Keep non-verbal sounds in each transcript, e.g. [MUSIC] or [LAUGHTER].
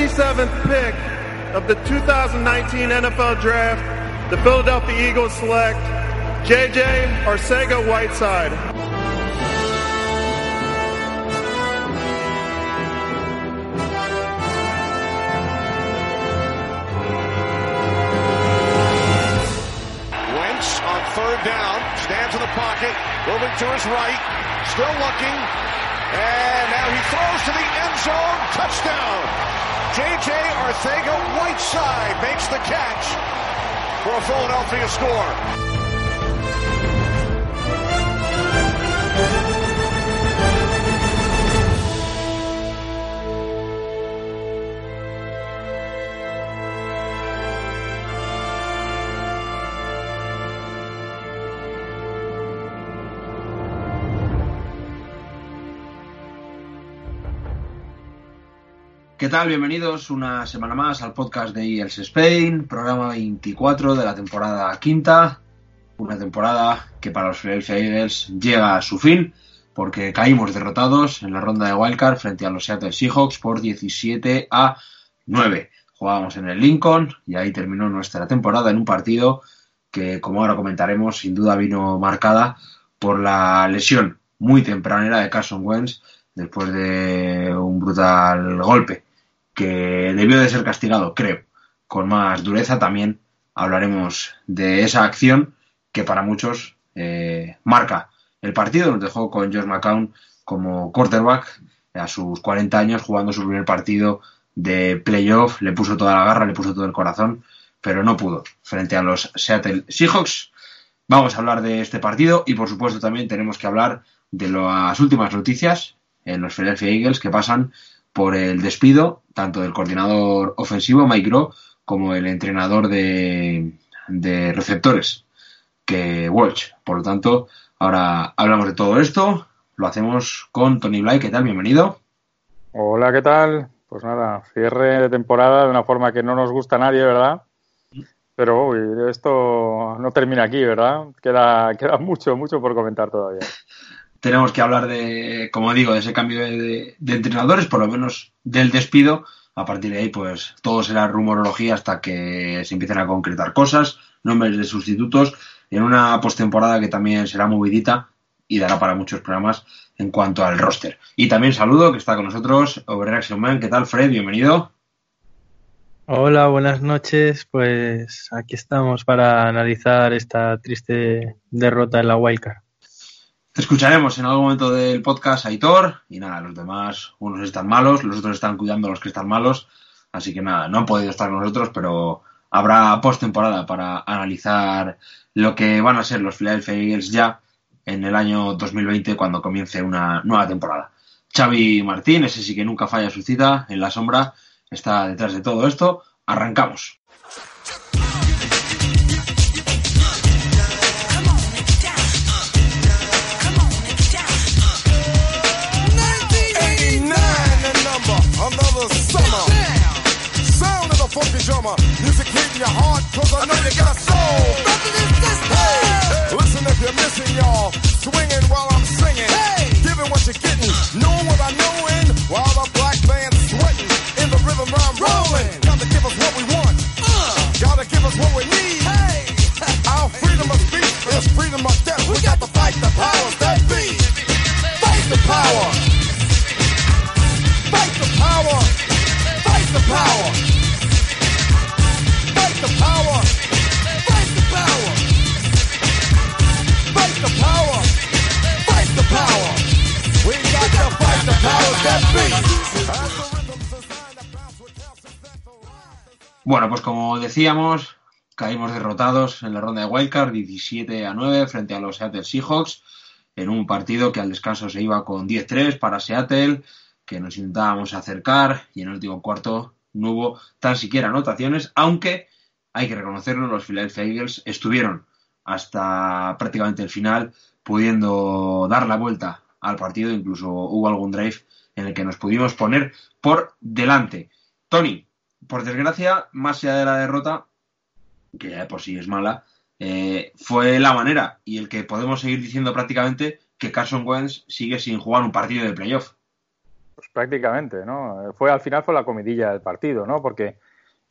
57th pick of the 2019 NFL Draft, the Philadelphia Eagles select JJ Arcega Whiteside. Wentz on third down, stands in the pocket, moving to his right, still looking, and now he throws to the end zone, touchdown. J.J. Arthega Whiteside makes the catch for a Philadelphia score. ¿Qué tal? Bienvenidos una semana más al podcast de Eagles Spain, programa 24 de la temporada quinta, una temporada que para los Philadelphia Eagles llega a su fin porque caímos derrotados en la ronda de Wildcard frente a los Seattle Seahawks por 17 a 9. Jugábamos en el Lincoln y ahí terminó nuestra temporada en un partido que, como ahora comentaremos, sin duda vino marcada por la lesión muy tempranera de Carson Wentz después de un brutal golpe que debió de ser castigado, creo, con más dureza. También hablaremos de esa acción que para muchos eh, marca el partido. Nos dejó con Josh McCown como quarterback a sus 40 años jugando su primer partido de playoff. Le puso toda la garra, le puso todo el corazón, pero no pudo frente a los Seattle Seahawks. Vamos a hablar de este partido y por supuesto también tenemos que hablar de las últimas noticias en los Philadelphia Eagles que pasan por el despido tanto del coordinador ofensivo Mike Groh como el entrenador de, de receptores que Walsh. Por lo tanto, ahora hablamos de todo esto. Lo hacemos con Tony Bly. ¿Qué tal? Bienvenido. Hola, ¿qué tal? Pues nada, cierre de temporada de una forma que no nos gusta a nadie, ¿verdad? Pero uy, esto no termina aquí, ¿verdad? Queda, queda mucho, mucho por comentar todavía tenemos que hablar de, como digo, de ese cambio de, entrenadores, por lo menos del despido. A partir de ahí, pues todo será rumorología hasta que se empiecen a concretar cosas, nombres de sustitutos, en una postemporada que también será movidita y dará para muchos programas en cuanto al roster. Y también saludo que está con nosotros Overreaction Man. ¿Qué tal, Fred? Bienvenido. Hola, buenas noches. Pues aquí estamos para analizar esta triste derrota en la Wildcard. Escucharemos en algún momento del podcast Aitor y nada, los demás, unos están malos, los otros están cuidando a los que están malos, así que nada, no han podido estar con nosotros, pero habrá postemporada para analizar lo que van a ser los Philadelphia Eagles ya en el año 2020 cuando comience una nueva temporada. Xavi Martín, ese sí que nunca falla su cita en la sombra, está detrás de todo esto. Arrancamos. Funky drummer. Music hitting your heart, cause I know you got a soul. Hey, listen if you're missing, y'all. Swinging while I'm singing. Hey, giving what you're getting. Knowing what I knowin'. While the black band's sweating. In the rhythm I'm rolling. Gotta give us what we want. Uh, gotta give us what we need. Hey, [LAUGHS] our freedom of speech is freedom of death. We got to fight the powers that be. Fight the power. Fight the power. Fight the power. Bueno, pues como decíamos, caímos derrotados en la ronda de Wildcard 17 a 9 frente a los Seattle Seahawks en un partido que al descanso se iba con 10-3 para Seattle que nos intentábamos acercar y en el último cuarto no hubo tan siquiera anotaciones, aunque hay que reconocerlo, los Philadelphia Eagles estuvieron hasta prácticamente el final pudiendo dar la vuelta al partido, incluso hubo algún drive en el que nos pudimos poner por delante. Tony, por desgracia, más allá de la derrota, que ya por sí es mala, eh, fue la manera y el que podemos seguir diciendo prácticamente que Carson Wentz sigue sin jugar un partido de playoff. Pues prácticamente, ¿no? Fue al final fue la comidilla del partido, ¿no? Porque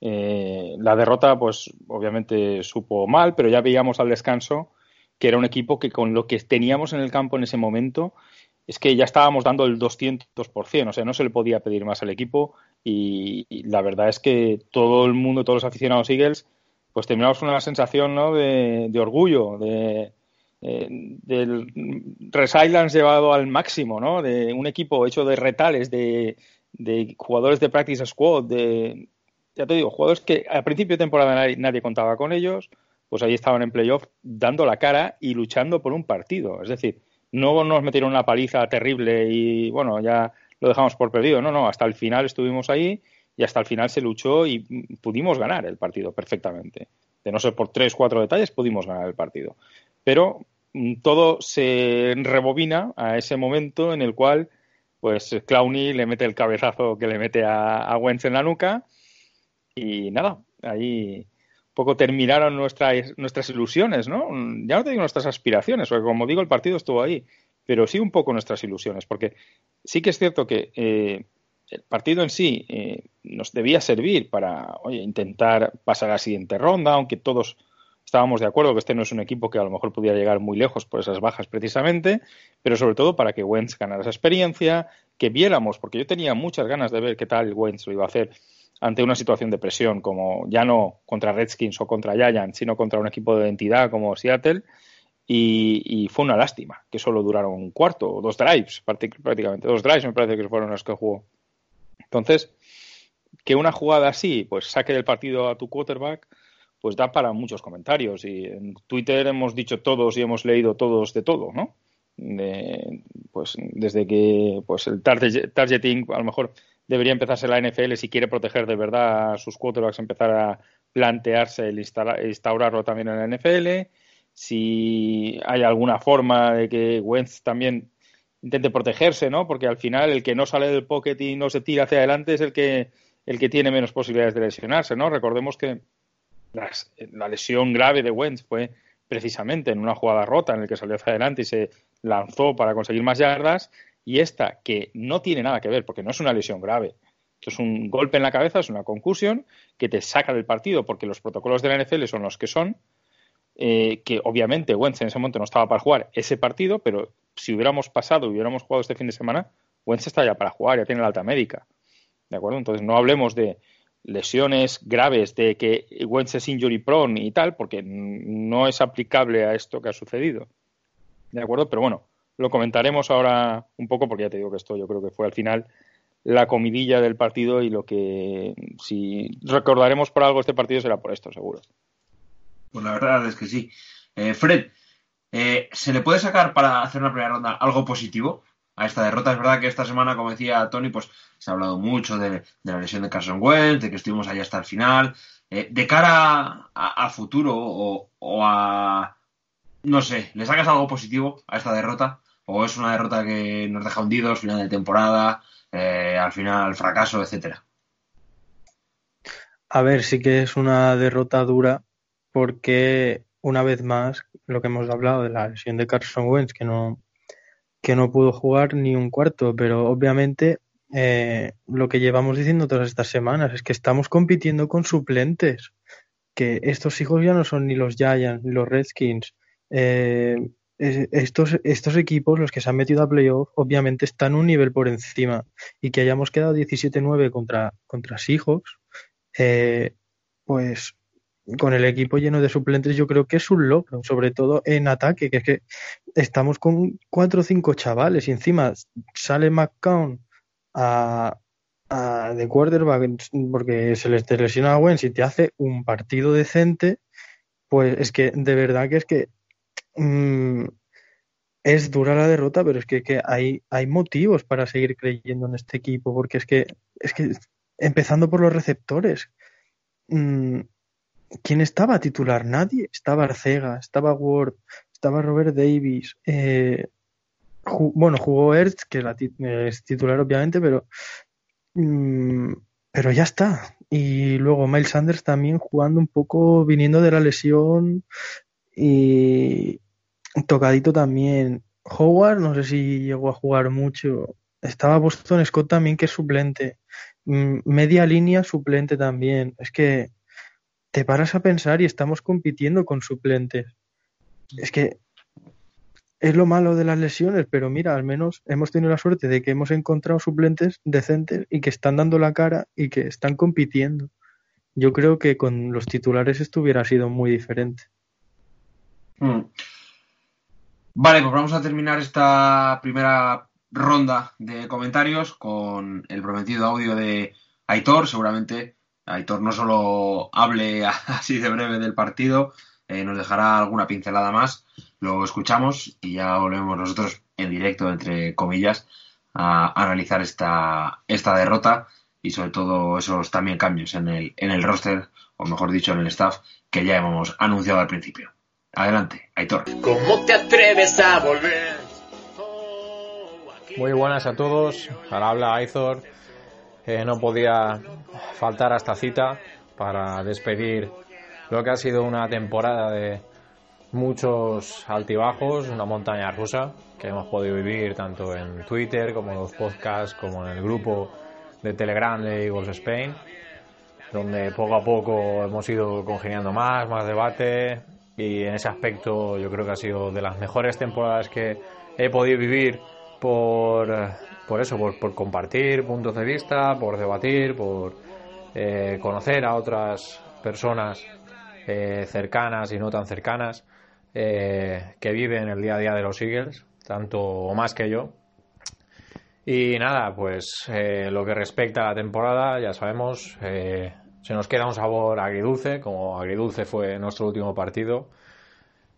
eh, la derrota, pues obviamente supo mal, pero ya veíamos al descanso que era un equipo que con lo que teníamos en el campo en ese momento es que ya estábamos dando el 200%, o sea, no se le podía pedir más al equipo y, la verdad es que todo el mundo, todos los aficionados Eagles, pues terminamos con una sensación ¿no? de, orgullo, de, eh, resilience llevado al máximo, ¿no? De un equipo hecho de retales, de jugadores de practice squad, de, ya te digo, jugadores que a principio de temporada nadie, contaba con ellos, pues ahí estaban en playoff dando la cara y luchando por un partido. Es decir, no nos metieron una paliza terrible y bueno, ya lo dejamos por perdido. No, no, hasta el final estuvimos ahí y hasta el final se luchó y pudimos ganar el partido perfectamente. De no ser por tres, cuatro detalles, pudimos ganar el partido. Pero mm, todo se rebobina a ese momento en el cual pues Clowney le mete el cabezazo que le mete a, a Wentz en la nuca y nada, ahí un poco terminaron nuestras, nuestras ilusiones, ¿no? Ya no te digo nuestras aspiraciones, porque como digo, el partido estuvo ahí, pero sí un poco nuestras ilusiones, porque sí que es cierto que eh, el partido en sí eh, nos debía servir para oye, intentar pasar a la siguiente ronda, aunque todos estábamos de acuerdo que este no es un equipo que a lo mejor pudiera llegar muy lejos por esas bajas precisamente, pero sobre todo para que Wentz ganara esa experiencia, que viéramos, porque yo tenía muchas ganas de ver qué tal Wentz lo iba a hacer ante una situación de presión, como ya no contra Redskins o contra Giants, sino contra un equipo de identidad como Seattle. Y, fue una lástima que solo duraron un cuarto o dos drives, prácticamente. Dos drives me parece que fueron los que jugó. Entonces, que una jugada así, pues saque del partido a tu quarterback, pues da para muchos comentarios. Y en Twitter hemos dicho todos y hemos leído todos de todo, ¿no? Pues desde que pues el targeting a lo mejor debería empezarse la NFL si quiere proteger de verdad a sus quarterbacks, empezar a plantearse el instaurarlo también en la NFL. Si hay alguna forma de que Wentz también intente protegerse, ¿no? Porque al final el que no sale del pocket y no se tira hacia adelante es el que el que tiene menos posibilidades de lesionarse, ¿no? Recordemos que la lesión grave de Wentz fue precisamente en una jugada rota en el que salió hacia adelante y se lanzó para conseguir más yardas y esta, que no tiene nada que ver, porque no es una lesión grave, es un golpe en la cabeza, es una concusión que te saca del partido, porque los protocolos de la NFL son los que son, eh, que obviamente Wentz en ese momento no estaba para jugar ese partido, pero si hubiéramos pasado, hubiéramos jugado este fin de semana, Wentz está ya para jugar, ya tiene la alta médica. ¿De acuerdo? Entonces no hablemos de lesiones graves, de que Wentz es injury prone y tal, porque no es aplicable a esto que ha sucedido. ¿De acuerdo? Pero bueno, lo comentaremos ahora un poco, porque ya te digo que esto yo creo que fue al final la comidilla del partido y lo que si recordaremos por algo este partido será por esto, seguro. Pues la verdad es que sí. Eh, Fred, eh, ¿se le puede sacar para hacer una primera ronda algo positivo a esta derrota? Es verdad que esta semana, como decía Tony, pues se ha hablado mucho de, la lesión de Carson Wentz, de que estuvimos ahí hasta el final. Eh, de cara a, futuro o, a... No sé, ¿le sacas algo positivo a esta derrota? o es una derrota que nos deja hundidos, final de temporada, eh, al final fracaso, etcétera? A ver, sí que es una derrota dura porque una vez más lo que hemos hablado de la lesión de Carson Wentz que no que no pudo jugar ni un cuarto, pero obviamente eh, lo que llevamos diciendo todas estas semanas es que estamos compitiendo con suplentes, que estos hijos ya no son ni los Giants ni los Redskins. Eh, estos, estos equipos, los que se han metido a playoff, obviamente están un nivel por encima. Y que hayamos quedado 17-9 contra, contra Seahawks, eh, pues con el equipo lleno de suplentes, yo creo que es un logro, sobre todo en ataque, que es que estamos con cuatro o cinco chavales y encima sale McCown a, a de quarterback porque se les lesiona a Wentz y te hace un partido decente, pues es que de verdad que es que Mm, es dura la derrota, pero es que, hay, hay motivos para seguir creyendo en este equipo, porque es que, es que empezando por los receptores, mm, ¿quién estaba titular? Nadie. Estaba Arcega, estaba Ward, estaba Robert Davis. Eh, bueno, jugó Ertz, que es titular obviamente, pero, mm, pero ya está. Y luego Miles Sanders también jugando un poco, viniendo de la lesión, y tocadito también. Howard, no sé si llegó a jugar mucho. estaba Boston Scott también, que es suplente. Mm, Media línea suplente también. Es que te paras a pensar y estamos compitiendo con suplentes. Es que es lo malo de las lesiones, pero mira, al menos hemos tenido la suerte de que hemos encontrado suplentes decentes y que están dando la cara y que están compitiendo. Yo creo que con los titulares esto hubiera sido muy diferente. Mm. Vale, pues vamos a terminar esta primera ronda de comentarios con el prometido audio de Aitor. Seguramente Aitor no solo hable [LAUGHS] así de breve del partido, eh, nos dejará alguna pincelada más. Lo escuchamos y ya volvemos nosotros en directo, entre comillas, a analizar esta, esta derrota y sobre todo esos también cambios en el, en el roster, o mejor dicho, en el staff, que ya hemos anunciado al principio. Adelante, Aitor. ¿Cómo te atreves a volver? Muy buenas a todos. Ahora habla Aitor. Eh, no podía faltar a esta cita para despedir lo que ha sido una temporada de muchos altibajos, una montaña rusa que hemos podido vivir tanto en Twitter como en los podcasts, como en el grupo de Telegram de Eagles Spain, donde poco a poco hemos ido congeniando más, más debate y en ese aspecto yo creo que ha sido de las mejores temporadas que he podido vivir por, por eso, por, compartir puntos de vista, por debatir, por eh, conocer a otras personas eh, cercanas y no tan cercanas eh, que viven el día a día de los Eagles, tanto o más que yo. Y nada, pues eh, lo que respecta a la temporada, ya sabemos, se nos queda un sabor agridulce, como agridulce fue nuestro último partido.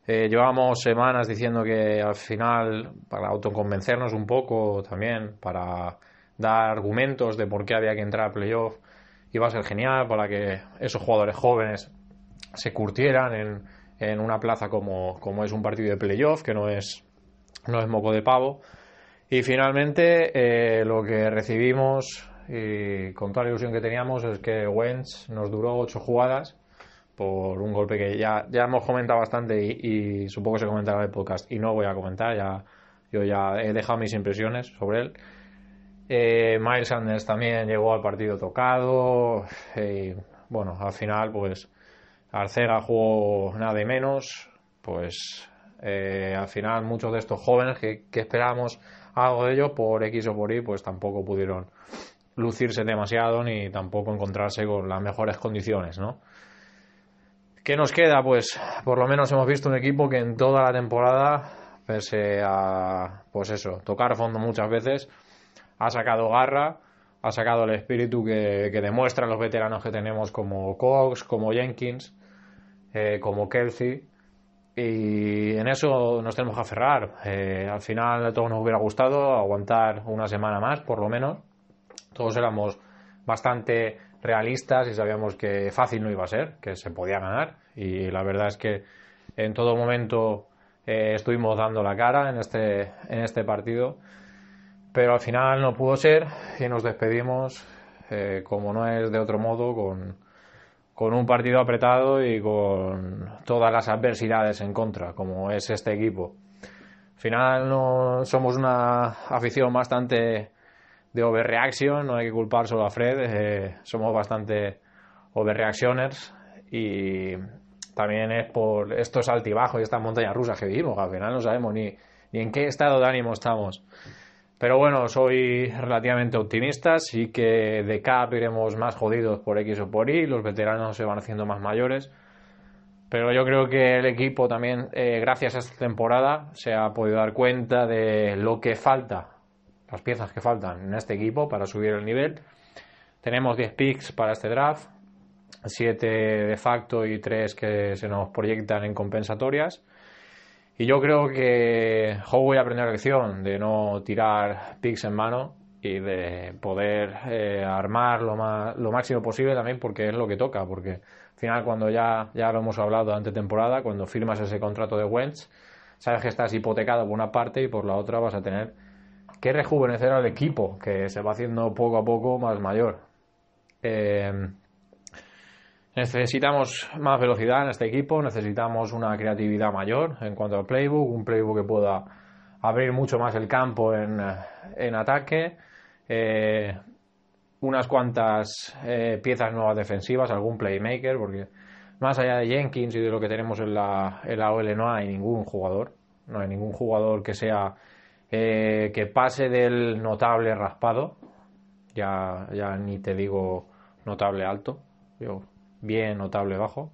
llevamos semanas diciendo que al final, para autoconvencernos un poco también, para dar argumentos de por qué había que entrar a playoff, iba a ser genial para que esos jugadores jóvenes se curtieran en, en una plaza como, como, es un partido de playoff, que no es, no es moco de pavo. Y finalmente eh, lo que recibimos y con toda la ilusión que teníamos es que Wentz nos duró ocho jugadas por un golpe que ya, ya hemos comentado bastante y, supongo que se comentará en el podcast y no voy a comentar, ya, yo ya he dejado mis impresiones sobre él. Eh, Miles Sanders también llegó al partido tocado y bueno, al final pues Arcega jugó nada de menos, pues eh, al final muchos de estos jóvenes que, esperábamos algo de ellos por X o por Y, pues tampoco pudieron lucirse demasiado ni tampoco encontrarse con las mejores condiciones, ¿no? ¿Qué nos queda? Pues por lo menos hemos visto un equipo que en toda la temporada, pese a, pues eso, tocar fondo muchas veces, ha sacado garra, ha sacado el espíritu que, que demuestran los veteranos que tenemos como Cox, como Jenkins, eh, como Kelsey. Y en eso nos tenemos que aferrar. Eh, al final a todos nos hubiera gustado aguantar una semana más, por lo menos. Todos éramos bastante realistas y sabíamos que fácil no iba a ser, que se podía ganar. Y la verdad es que en todo momento eh, estuvimos dando la cara en este, en este partido. Pero al final no pudo ser y nos despedimos, como no es de otro modo, con, con un partido apretado y con todas las adversidades en contra, como es este equipo. Al final no somos una afición bastante de overreaction, no hay que culpar solo a Fred, eh, somos bastante overreactioners y también es por estos altibajos y estas montañas rusas que vivimos, al final no sabemos ni, ni en qué estado de ánimo estamos. Pero bueno, soy relativamente optimista, sí que de cap iremos más jodidos por X o por Y, los veteranos se van haciendo más mayores. Pero yo creo que el equipo también, eh, gracias a esta temporada, se ha podido dar cuenta de lo que falta, las piezas que faltan en este equipo para subir el nivel. Tenemos 10 picks para este draft, 7 de facto y 3 que se nos proyectan en compensatorias. Y yo creo que Howe a aprender la lección de no tirar picks en mano y de poder eh, armar lo, más, lo máximo posible también porque es lo que toca, porque al final cuando ya, ya lo hemos hablado ante temporada, cuando firmas ese contrato de Wentz, sabes que estás hipotecado por una parte y por la otra vas a tener que rejuvenecer al equipo, que se va haciendo poco a poco más mayor. Eh, Necesitamos más velocidad en este equipo, necesitamos una creatividad mayor en cuanto al playbook, un playbook que pueda abrir mucho más el campo en, en ataque. Eh, unas cuantas eh, piezas nuevas defensivas, algún playmaker, porque más allá de Jenkins y de lo que tenemos en la, en la OL no hay ningún jugador, no hay ningún jugador que sea eh, que pase del notable raspado, ya, ya ni te digo notable alto, yo bien notable bajo.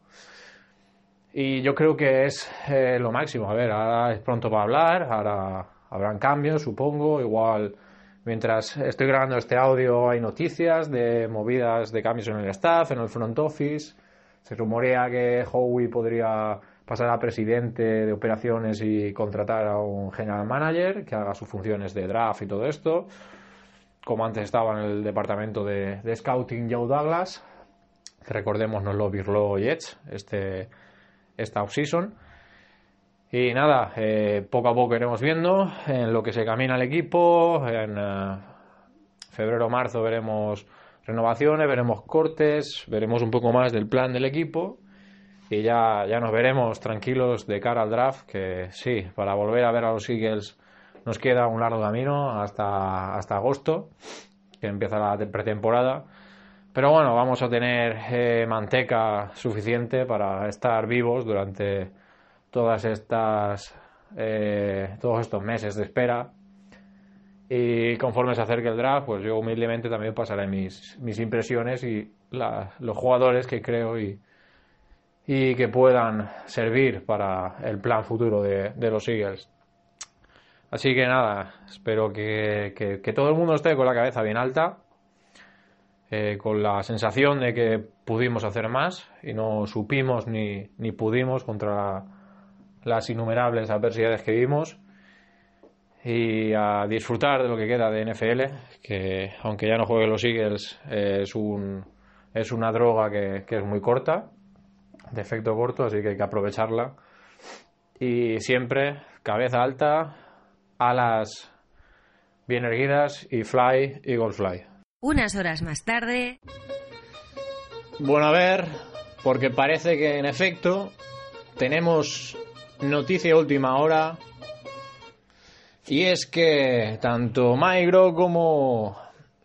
Y yo creo que es eh, lo máximo. A ver, ahora es pronto para hablar, ahora habrán cambios, supongo. Igual, mientras estoy grabando este audio, hay noticias de movidas de cambios en el staff, en el front office. Se rumorea que Howie podría pasar a presidente de operaciones y contratar a un general manager que haga sus funciones de draft y todo esto. Como antes estaba en el departamento de, scouting Joe Douglas. Recordemos, no lo Birlo Jets, este esta offseason. Y nada, eh, poco a poco iremos viendo en lo que se camina el equipo. En eh, febrero marzo veremos renovaciones, veremos cortes, veremos un poco más del plan del equipo. Y ya, ya nos veremos tranquilos de cara al draft, que sí, para volver a ver a los Eagles nos queda un largo camino hasta, hasta agosto, que empieza la pretemporada. Pero bueno, vamos a tener eh, manteca suficiente para estar vivos durante todas estas eh, todos estos meses de espera. Y conforme se acerque el draft, pues yo humildemente también pasaré mis, mis impresiones y los jugadores que creo y, y que puedan servir para el plan futuro de, los Eagles. Así que nada, espero que, que, todo el mundo esté con la cabeza bien alta eh, con la sensación de que pudimos hacer más y no supimos ni, ni pudimos contra las innumerables adversidades que vimos y a disfrutar de lo que queda de NFL, que aunque ya no juegue los Eagles, es, un, es una droga que, que, es muy corta, de efecto corto, así que hay que aprovecharla. Y siempre cabeza alta, alas bien erguidas y fly, eagle fly. Unas horas más tarde. Bueno, a ver, porque parece que en efecto tenemos noticia última hora. Y es que tanto Mike como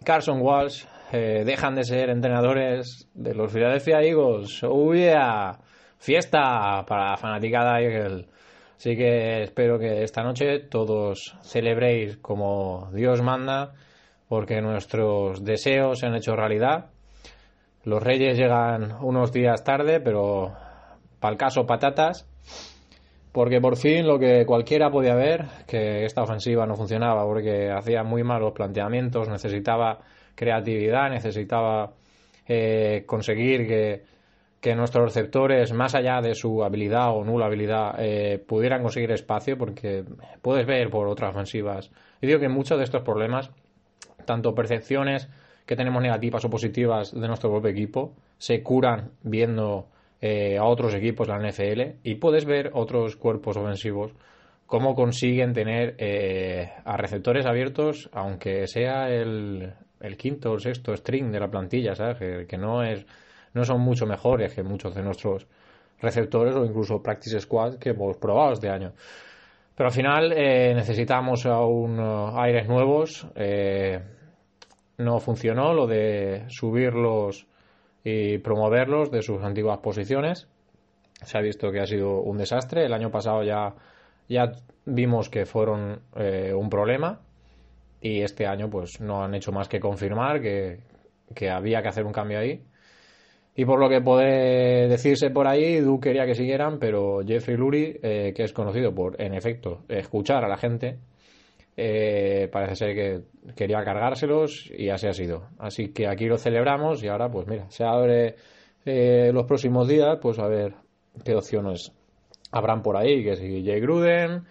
Carson Walsh eh, dejan de ser entrenadores de los Philadelphia Eagles. ¡Oh, Fiesta para la fanaticada Eagle. Así que espero que esta noche todos celebréis como Dios manda porque nuestros deseos se han hecho realidad. Los Reyes llegan unos días tarde, pero para el caso patatas, porque por fin lo que cualquiera podía ver, que esta ofensiva no funcionaba, porque hacía muy malos planteamientos, necesitaba creatividad, necesitaba eh, conseguir que, nuestros receptores, más allá de su habilidad o nula habilidad, eh, pudieran conseguir espacio, porque puedes ver por otras ofensivas. Y digo que muchos de estos problemas tanto percepciones que tenemos negativas o positivas de nuestro propio equipo se curan viendo eh, a otros equipos de la NFL y puedes ver otros cuerpos ofensivos cómo consiguen tener eh, a receptores abiertos aunque sea el, el, quinto o sexto string de la plantilla, ¿sabes? Que, no es no son mucho mejores que muchos de nuestros receptores o incluso practice squad que hemos probado este año. Pero al final eh, necesitamos aún uh, aires nuevos. Eh, no funcionó lo de subirlos y promoverlos de sus antiguas posiciones. Se ha visto que ha sido un desastre. El año pasado ya, ya vimos que fueron eh, un problema y este año pues no han hecho más que confirmar que, que había que hacer un cambio ahí. Y por lo que puede decirse por ahí, Duke quería que siguieran, pero Jeffrey Lurie, eh, que es conocido por, en efecto, escuchar a la gente, eh, parece ser que quería cargárselos y así ha sido. Así que aquí lo celebramos y ahora, pues mira, se abre eh, los próximos días, pues a ver qué opciones habrán por ahí, que si Jay Gruden,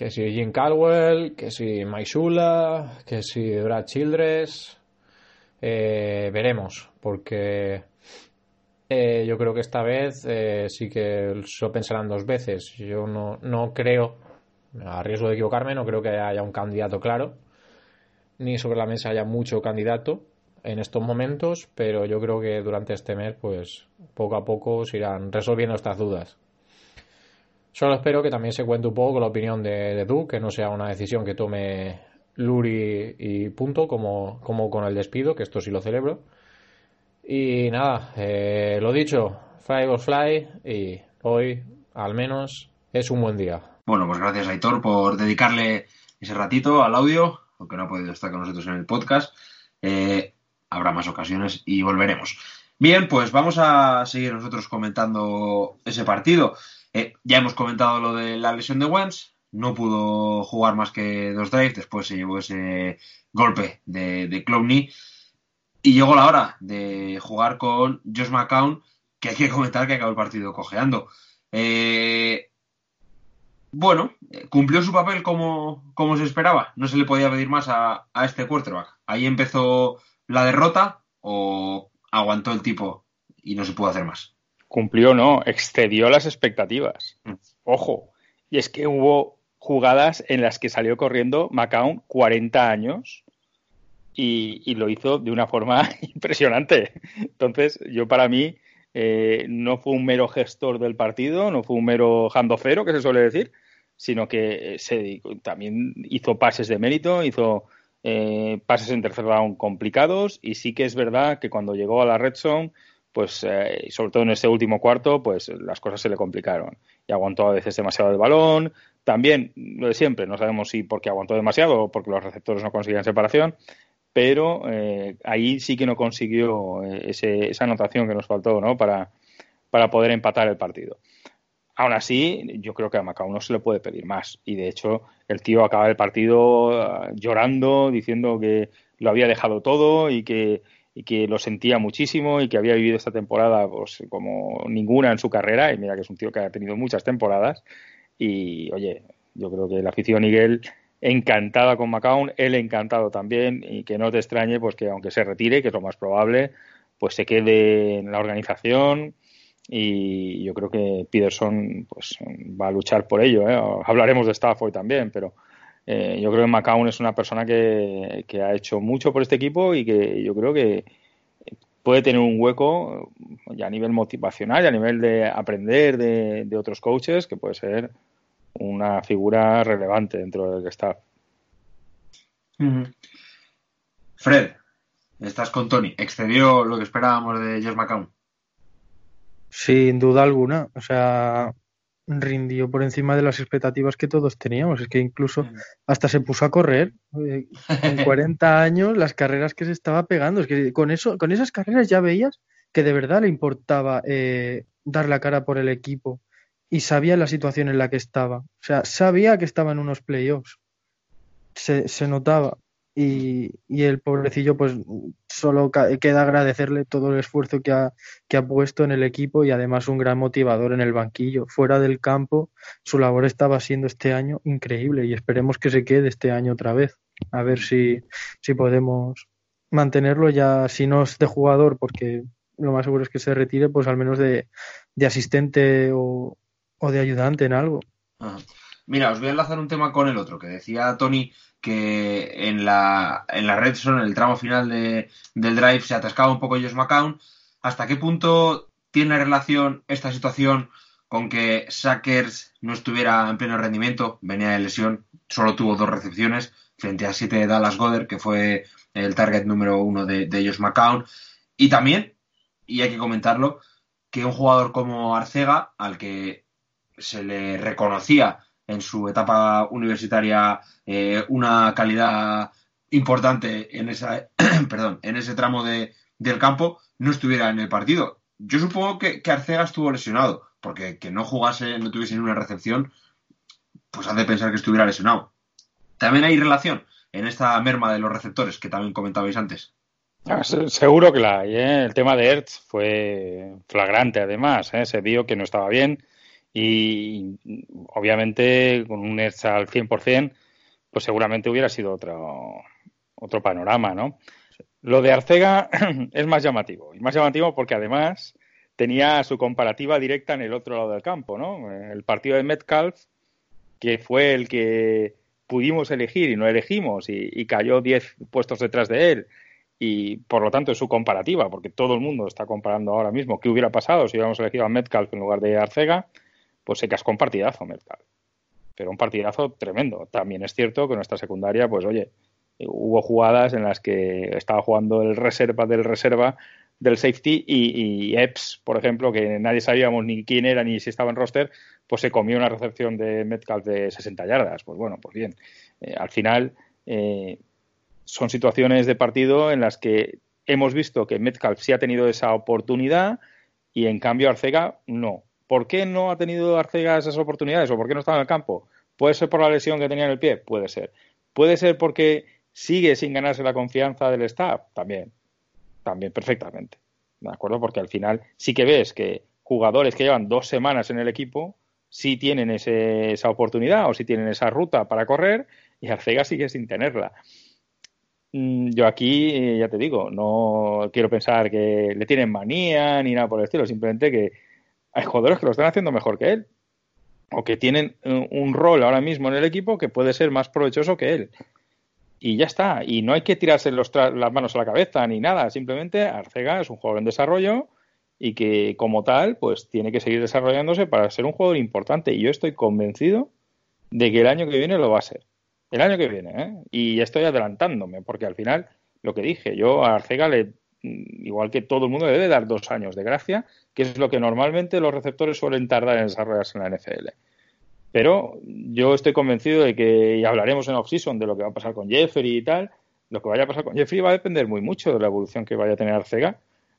que si Jim Caldwell, que si Maisula, que si Brad Childress, veremos, porque eh, yo creo que esta vez eh, sí que lo pensarán dos veces. Yo no, no creo, a riesgo de equivocarme, no creo que haya un candidato claro, ni sobre la mesa haya mucho candidato en estos momentos, pero yo creo que durante este mes, pues poco a poco se irán resolviendo estas dudas. Solo espero que también se cuente un poco con la opinión de, de Du, que no sea una decisión que tome Luri y punto, como, como con el despido, que esto sí lo celebro. Y nada, eh, lo dicho, fly or fly, y hoy al menos es un buen día. Bueno, pues gracias Aitor por dedicarle ese ratito al audio, aunque no ha podido estar con nosotros en el podcast. Eh, habrá más ocasiones y volveremos. Bien, pues vamos a seguir nosotros comentando ese partido. Eh, ya hemos comentado lo de la lesión de Wentz, no pudo jugar más que dos drives, después se llevó ese golpe de, de Clowney y llegó la hora de jugar con Josh McCown, que hay que comentar que acabó el partido cojeando. Eh, bueno, cumplió su papel como, como, se esperaba. No se le podía pedir más a, a, este quarterback. Ahí empezó la derrota o aguantó el tipo y no se pudo hacer más. Cumplió, no, excedió las expectativas. Mm. Ojo, y es que hubo jugadas en las que salió corriendo McCown 40 años y, y, lo hizo de una forma [LAUGHS] impresionante. Entonces, yo para mí eh, no fue un mero gestor del partido, no fue un mero handofero, que se suele decir, sino que se, también hizo pases de mérito, hizo eh, pases en tercer round complicados y sí que es verdad que cuando llegó a la red zone, pues eh, sobre todo en ese último cuarto, pues las cosas se le complicaron y aguantó a veces demasiado el balón. También lo de siempre, no sabemos si porque aguantó demasiado o porque los receptores no conseguían separación, pero eh, ahí sí que no consiguió eh, ese, esa anotación que nos faltó ¿no? para, para poder empatar el partido. Aún así, yo creo que a Macao no se le puede pedir más. Y de hecho, el tío acaba el partido uh, llorando, diciendo que lo había dejado todo y que, y que lo sentía muchísimo y que había vivido esta temporada pues, como ninguna en su carrera. Y mira que es un tío que ha tenido muchas temporadas. Y oye, yo creo que la afición Miguel encantada con McCown, él encantado también y que no te extrañe pues que aunque se retire, que es lo más probable, pues se quede en la organización y yo creo que Peterson pues va a luchar por ello. ¿eh? Hablaremos de staff hoy también, pero eh, yo creo que McCown es una persona que, que ha hecho mucho por este equipo y que yo creo que puede tener un hueco ya a nivel motivacional y a nivel de aprender de, de otros coaches que puede ser una figura relevante dentro del staff. Fred, estás con Tony. ¿Excedió lo que esperábamos de Josh McCown? Sin duda alguna. O sea, rindió por encima de las expectativas que todos teníamos. Es que incluso hasta se puso a correr. Eh, con 40 [LAUGHS] años, las carreras que se estaba pegando. Es que con, eso, con esas carreras ya veías que de verdad le importaba eh, dar la cara por el equipo y sabía la situación en la que estaba. O sea, sabía que estaba en unos playoffs. Se, se notaba. Y, el pobrecillo, pues solo queda agradecerle todo el esfuerzo que ha, que ha puesto en el equipo y además un gran motivador en el banquillo. Fuera del campo, su labor estaba siendo este año increíble y esperemos que se quede este año otra vez. A ver si, si podemos mantenerlo ya, si no es de jugador, porque lo más seguro es que se retire, pues al menos de, de asistente o, o de ayudante en algo. Ajá. Mira, os voy a enlazar un tema con el otro, que decía Tony que en la, en la red son, en el tramo final de, del drive, se atascaba un poco Josh McCown. ¿Hasta qué punto tiene relación esta situación con que Sackers no estuviera en pleno rendimiento? Venía de lesión, solo tuvo dos recepciones frente a siete de Dallas Goddard, que fue el target número uno de, de Josh McCown. Y también, y hay que comentarlo, que un jugador como Arcega, al que se le reconocía en su etapa universitaria eh, una calidad importante en esa [CLEARS THROAT] perdón en ese tramo de, del campo no estuviera en el partido yo supongo que, que, Arcega estuvo lesionado porque que no jugase no tuviese ni una recepción pues hace pensar que estuviera lesionado también hay relación en esta merma de los receptores que también comentabais antes Ah, seguro que la hay. ¿eh? El tema de Ertz fue flagrante, además. ¿eh? Se vio que no estaba bien y obviamente con un Ertz al 100%, pues seguramente hubiera sido otro, otro panorama, ¿no? Lo de Arcega [CLEARS THROAT] es más llamativo, y más llamativo porque además tenía su comparativa directa en el otro lado del campo, ¿no? El partido de Metcalf, que fue el que pudimos elegir y no elegimos y, y cayó 10 puestos detrás de él y por lo tanto es su comparativa, porque todo el mundo está comparando ahora mismo qué hubiera pasado si hubiéramos elegido a Metcalf en lugar de Arcega, pues se cascó un partidazo Metcalf. Pero un partidazo tremendo. También es cierto que nuestra secundaria, pues oye, hubo jugadas en las que estaba jugando el reserva del reserva del safety y, Epps, por ejemplo, que nadie sabíamos ni quién era ni si estaba en roster, pues se comió una recepción de Metcalf de 60 yardas. Pues bueno, pues bien. Eh, al final eh, son situaciones de partido en las que hemos visto que Metcalf sí ha tenido esa oportunidad y en cambio Arcega no. ¿Por qué no ha tenido Arcega esas oportunidades o por qué no estaba en el campo? ¿Puede ser por la lesión que tenía en el pie? Puede ser. ¿Puede ser porque sigue sin ganarse la confianza del staff? También también perfectamente. ¿De acuerdo? Porque al final sí que ves que jugadores que llevan dos semanas en el equipo sí tienen esa oportunidad o sí tienen esa ruta para correr y Arcega sigue sin tenerla. Mm, yo aquí, eh, ya te digo, no quiero pensar que le tienen manía ni nada por el estilo, simplemente que hay jugadores que lo están haciendo mejor que él o que tienen eh, un rol ahora mismo en el equipo que puede ser más provechoso que él y ya está. Y no hay que tirarse las manos a la cabeza ni nada. Simplemente Arcega es un jugador en desarrollo y que como tal, pues tiene que seguir desarrollándose para ser un jugador importante. Y yo estoy convencido de que el año que viene lo va a ser. El año que viene, ¿eh? Y estoy adelantándome, porque al final, lo que dije, yo a Arcega le, igual que todo el mundo, debe dar dos años de gracia, que es lo que normalmente los receptores suelen tardar en desarrollarse en la NFL. Pero yo estoy convencido de que, y hablaremos en off-season de lo que va a pasar con Jeffrey y tal, lo que vaya a pasar con Jeffrey va a depender muy mucho de la evolución que vaya a tener Arcega.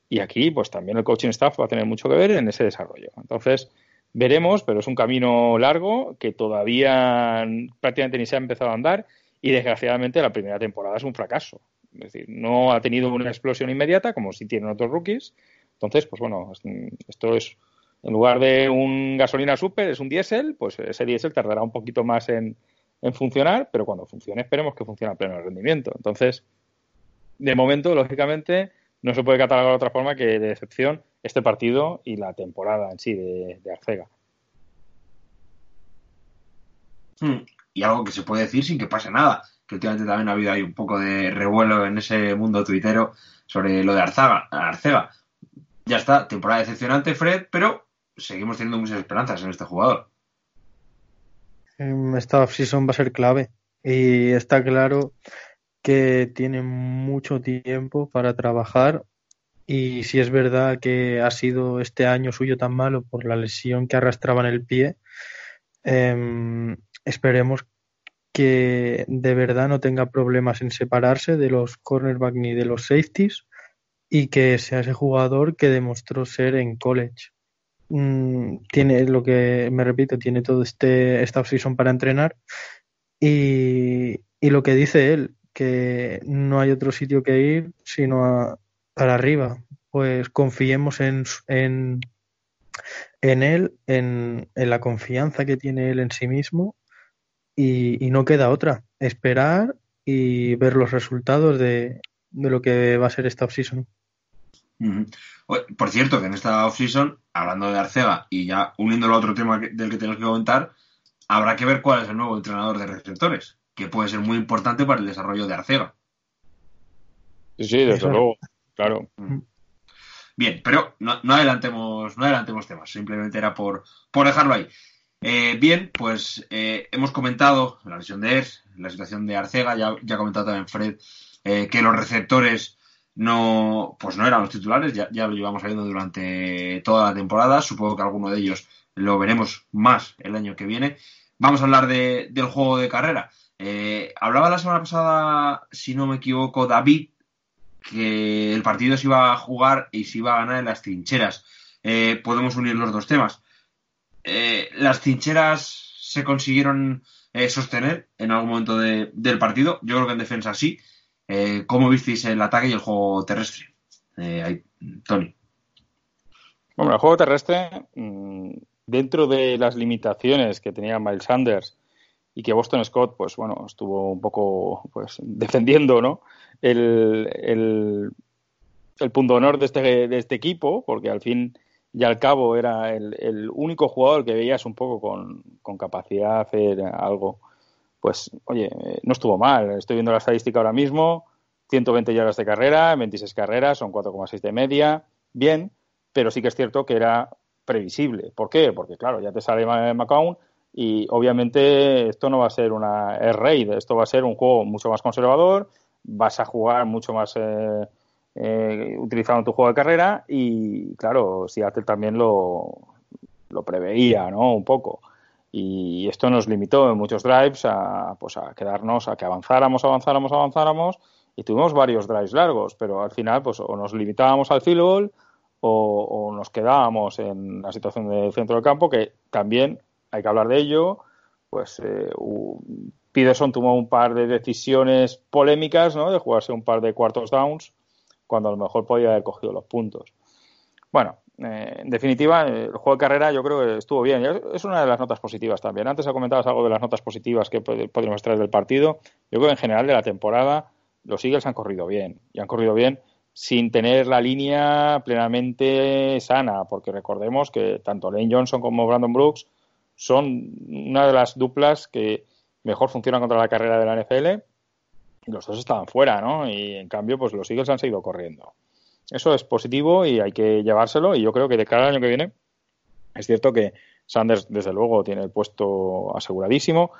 Y aquí, pues también el coaching staff va a tener mucho que ver en ese desarrollo. Entonces, veremos, pero es un camino largo que todavía prácticamente ni se ha empezado a andar y desgraciadamente la primera temporada es un fracaso. Es decir, no ha tenido una explosión inmediata como si tienen otros rookies. Entonces, pues bueno, esto es en lugar de un gasolina super, es un diésel, pues ese diésel tardará un poquito más en, funcionar, pero cuando funcione esperemos que funcione a pleno rendimiento. Entonces, de momento, lógicamente, no se puede catalogar de otra forma que de decepción este partido y la temporada en sí de, Arcega. Hmm. Y algo que se puede decir sin que pase nada, que también ha habido ahí un poco de revuelo en ese mundo tuitero sobre lo de Arcega. Ya está, temporada decepcionante, Fred, pero seguimos teniendo muchas esperanzas en este jugador. Esta offseason va a ser clave y está claro que tiene mucho tiempo para trabajar y si es verdad que ha sido este año suyo tan malo por la lesión que arrastraba en el pie, em, esperemos que de verdad no tenga problemas en separarse de los cornerback ni de los safeties y que sea ese jugador que demostró ser en college. Mm, tiene lo que me repito, tiene todo este esta offseason para entrenar y, lo que dice él, que no hay otro sitio que ir sino para arriba. Pues confiemos en, en, en él, en, en, la confianza que tiene él en sí mismo y, y no queda otra, esperar y ver los resultados de, de lo que va a ser esta offseason. Por cierto, que en esta offseason, hablando de Arcega y ya uniéndolo a otro tema del que tenemos que comentar, habrá que ver cuál es el nuevo entrenador de receptores, que puede ser muy importante para el desarrollo de Arcega. Sí, sí, desde luego, claro. Bien, pero no, adelantemos, no adelantemos temas, simplemente era por, por dejarlo ahí. Eh, bien, pues eh, hemos comentado la lesión de Ers, la situación de Arcega, ya, ha comentado también Fred eh, que los receptores no, pues no eran los titulares, ya, lo llevamos viendo durante toda la temporada. Supongo que alguno de ellos lo veremos más el año que viene. Vamos a hablar de, del juego de carrera. Eh, hablaba la semana pasada, si no me equivoco, David, que el partido se iba a jugar y se iba a ganar en las trincheras. Podemos unir los dos temas. Eh, las trincheras se consiguieron sostener en algún momento del partido. Yo creo que en defensa sí. Eh, ¿Cómo visteis el ataque y el juego terrestre? Eh, Tony. Bueno, el juego terrestre, mm, dentro de las limitaciones que tenía Miles Sanders y que Boston Scott, pues bueno, estuvo un poco pues [LAUGHS] defendiendo, ¿no? El, el, punto honor de este, de este equipo, porque al fin y al cabo era el, único jugador que veías un poco con, con, capacidad de hacer algo pues oye, no estuvo mal. Estoy viendo la estadística ahora mismo, 120 yardas de carrera, 26 carreras, son 4,6 de media, bien, pero sí que es cierto que era previsible. ¿Por qué? Porque, claro, ya te sale McCown y obviamente esto no va a ser una Raid, esto va a ser un juego mucho más conservador, vas a jugar mucho más eh, eh, utilizando tu juego de carrera y, claro, Seattle también lo, lo preveía, ¿no? Un poco. Y esto nos limitó en muchos drives a, pues a quedarnos, a que avanzáramos, avanzáramos, avanzáramos y tuvimos varios drives largos, pero al final pues o nos limitábamos al field goal o, nos quedábamos en la situación del centro del campo, que también hay que hablar de ello. Pues eh, Peterson tomó un par de decisiones polémicas, ¿no? De jugarse un par de cuartos downs, cuando a lo mejor podía haber cogido los puntos. Bueno, eh, en definitiva, el juego de carrera yo creo que estuvo bien. Es una de las notas positivas también. Antes ha comentado algo de las notas positivas que podríamos extraer del partido. Yo creo que en general de la temporada los Eagles han corrido bien. Y han corrido bien sin tener la línea plenamente sana, porque recordemos que tanto Lane Johnson como Brandon Brooks son una de las duplas que mejor funcionan contra la carrera de la NFL los dos estaban fuera, ¿no? Y en cambio, pues los Eagles han seguido corriendo. Eso es positivo y hay que llevárselo y yo creo que de cara al año que viene es cierto que Sanders, desde luego, tiene el puesto aseguradísimo.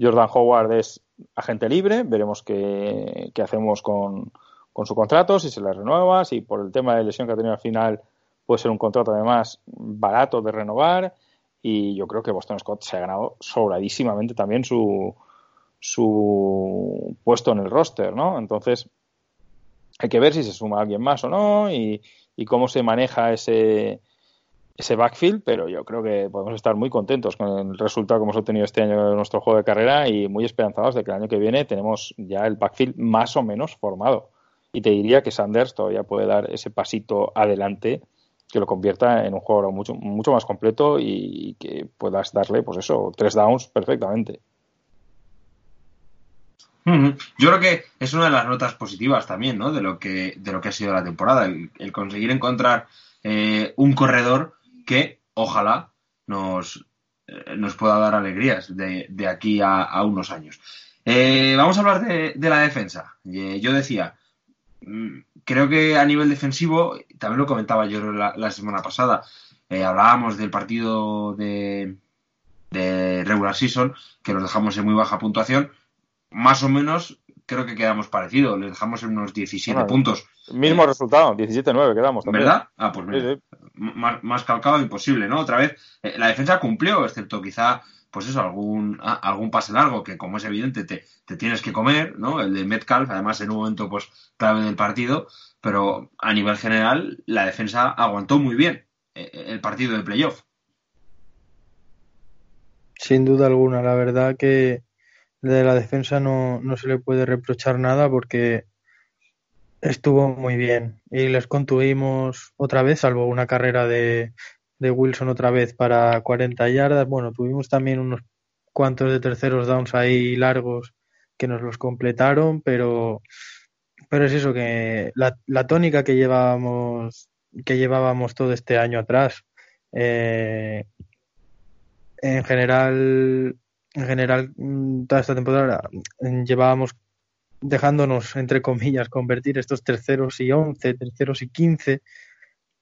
Jordan Howard es agente libre, veremos qué, hacemos con, con su contrato, si se le renueva, si por el tema de lesión que ha tenido al final puede ser un contrato además barato de renovar y yo creo que Boston Scott se ha ganado sobradísimamente también su, su puesto en el roster, ¿no? Entonces hay que ver si se suma alguien más o no y, cómo se maneja ese, ese backfield, pero yo creo que podemos estar muy contentos con el resultado que hemos obtenido este año de nuestro juego de carrera y muy esperanzados de que el año que viene tenemos ya el backfield más o menos formado y te diría que Sanders todavía puede dar ese pasito adelante que lo convierta en un juego mucho, mucho más completo y que puedas darle, pues eso, tres downs perfectamente. Yo creo que es una de las notas positivas también, ¿no? De lo que, de lo que ha sido la temporada, el, conseguir encontrar eh, un corredor que ojalá nos, eh, nos pueda dar alegrías de, de aquí a, unos años. Eh, vamos a hablar de, la defensa. yo decía, Mm, creo que a nivel defensivo, también lo comentaba yo la, semana pasada, eh, hablábamos del partido de, de regular season, que los dejamos en muy baja puntuación, más o menos creo que quedamos parecidos, les dejamos en unos 17 puntos. Mismo resultado, 17-9 quedamos. ¿Verdad? Ah, pues mira, Más, más, calcado imposible, ¿no? Otra vez, eh, la defensa cumplió, excepto quizá pues eso, algún, ah, algún pase largo que como es evidente te, te, tienes que comer, ¿no? El de Metcalf, además en un momento pues clave del partido, pero a nivel general la defensa aguantó muy bien eh, eh, el partido de playoff. Sin duda alguna, la verdad que de la defensa no, no se le puede reprochar nada porque estuvo muy bien y les contuvimos otra vez, salvo una carrera de, de Wilson otra vez para 40 yardas. Bueno, tuvimos también unos cuantos de terceros downs ahí largos que nos los completaron, pero, pero es eso que la, la tónica que llevábamos que llevábamos todo este año atrás. Eh, en general, en general, mm, toda esta temporada mm, llevábamos dejándonos, entre comillas, convertir estos terceros y once, terceros y quince,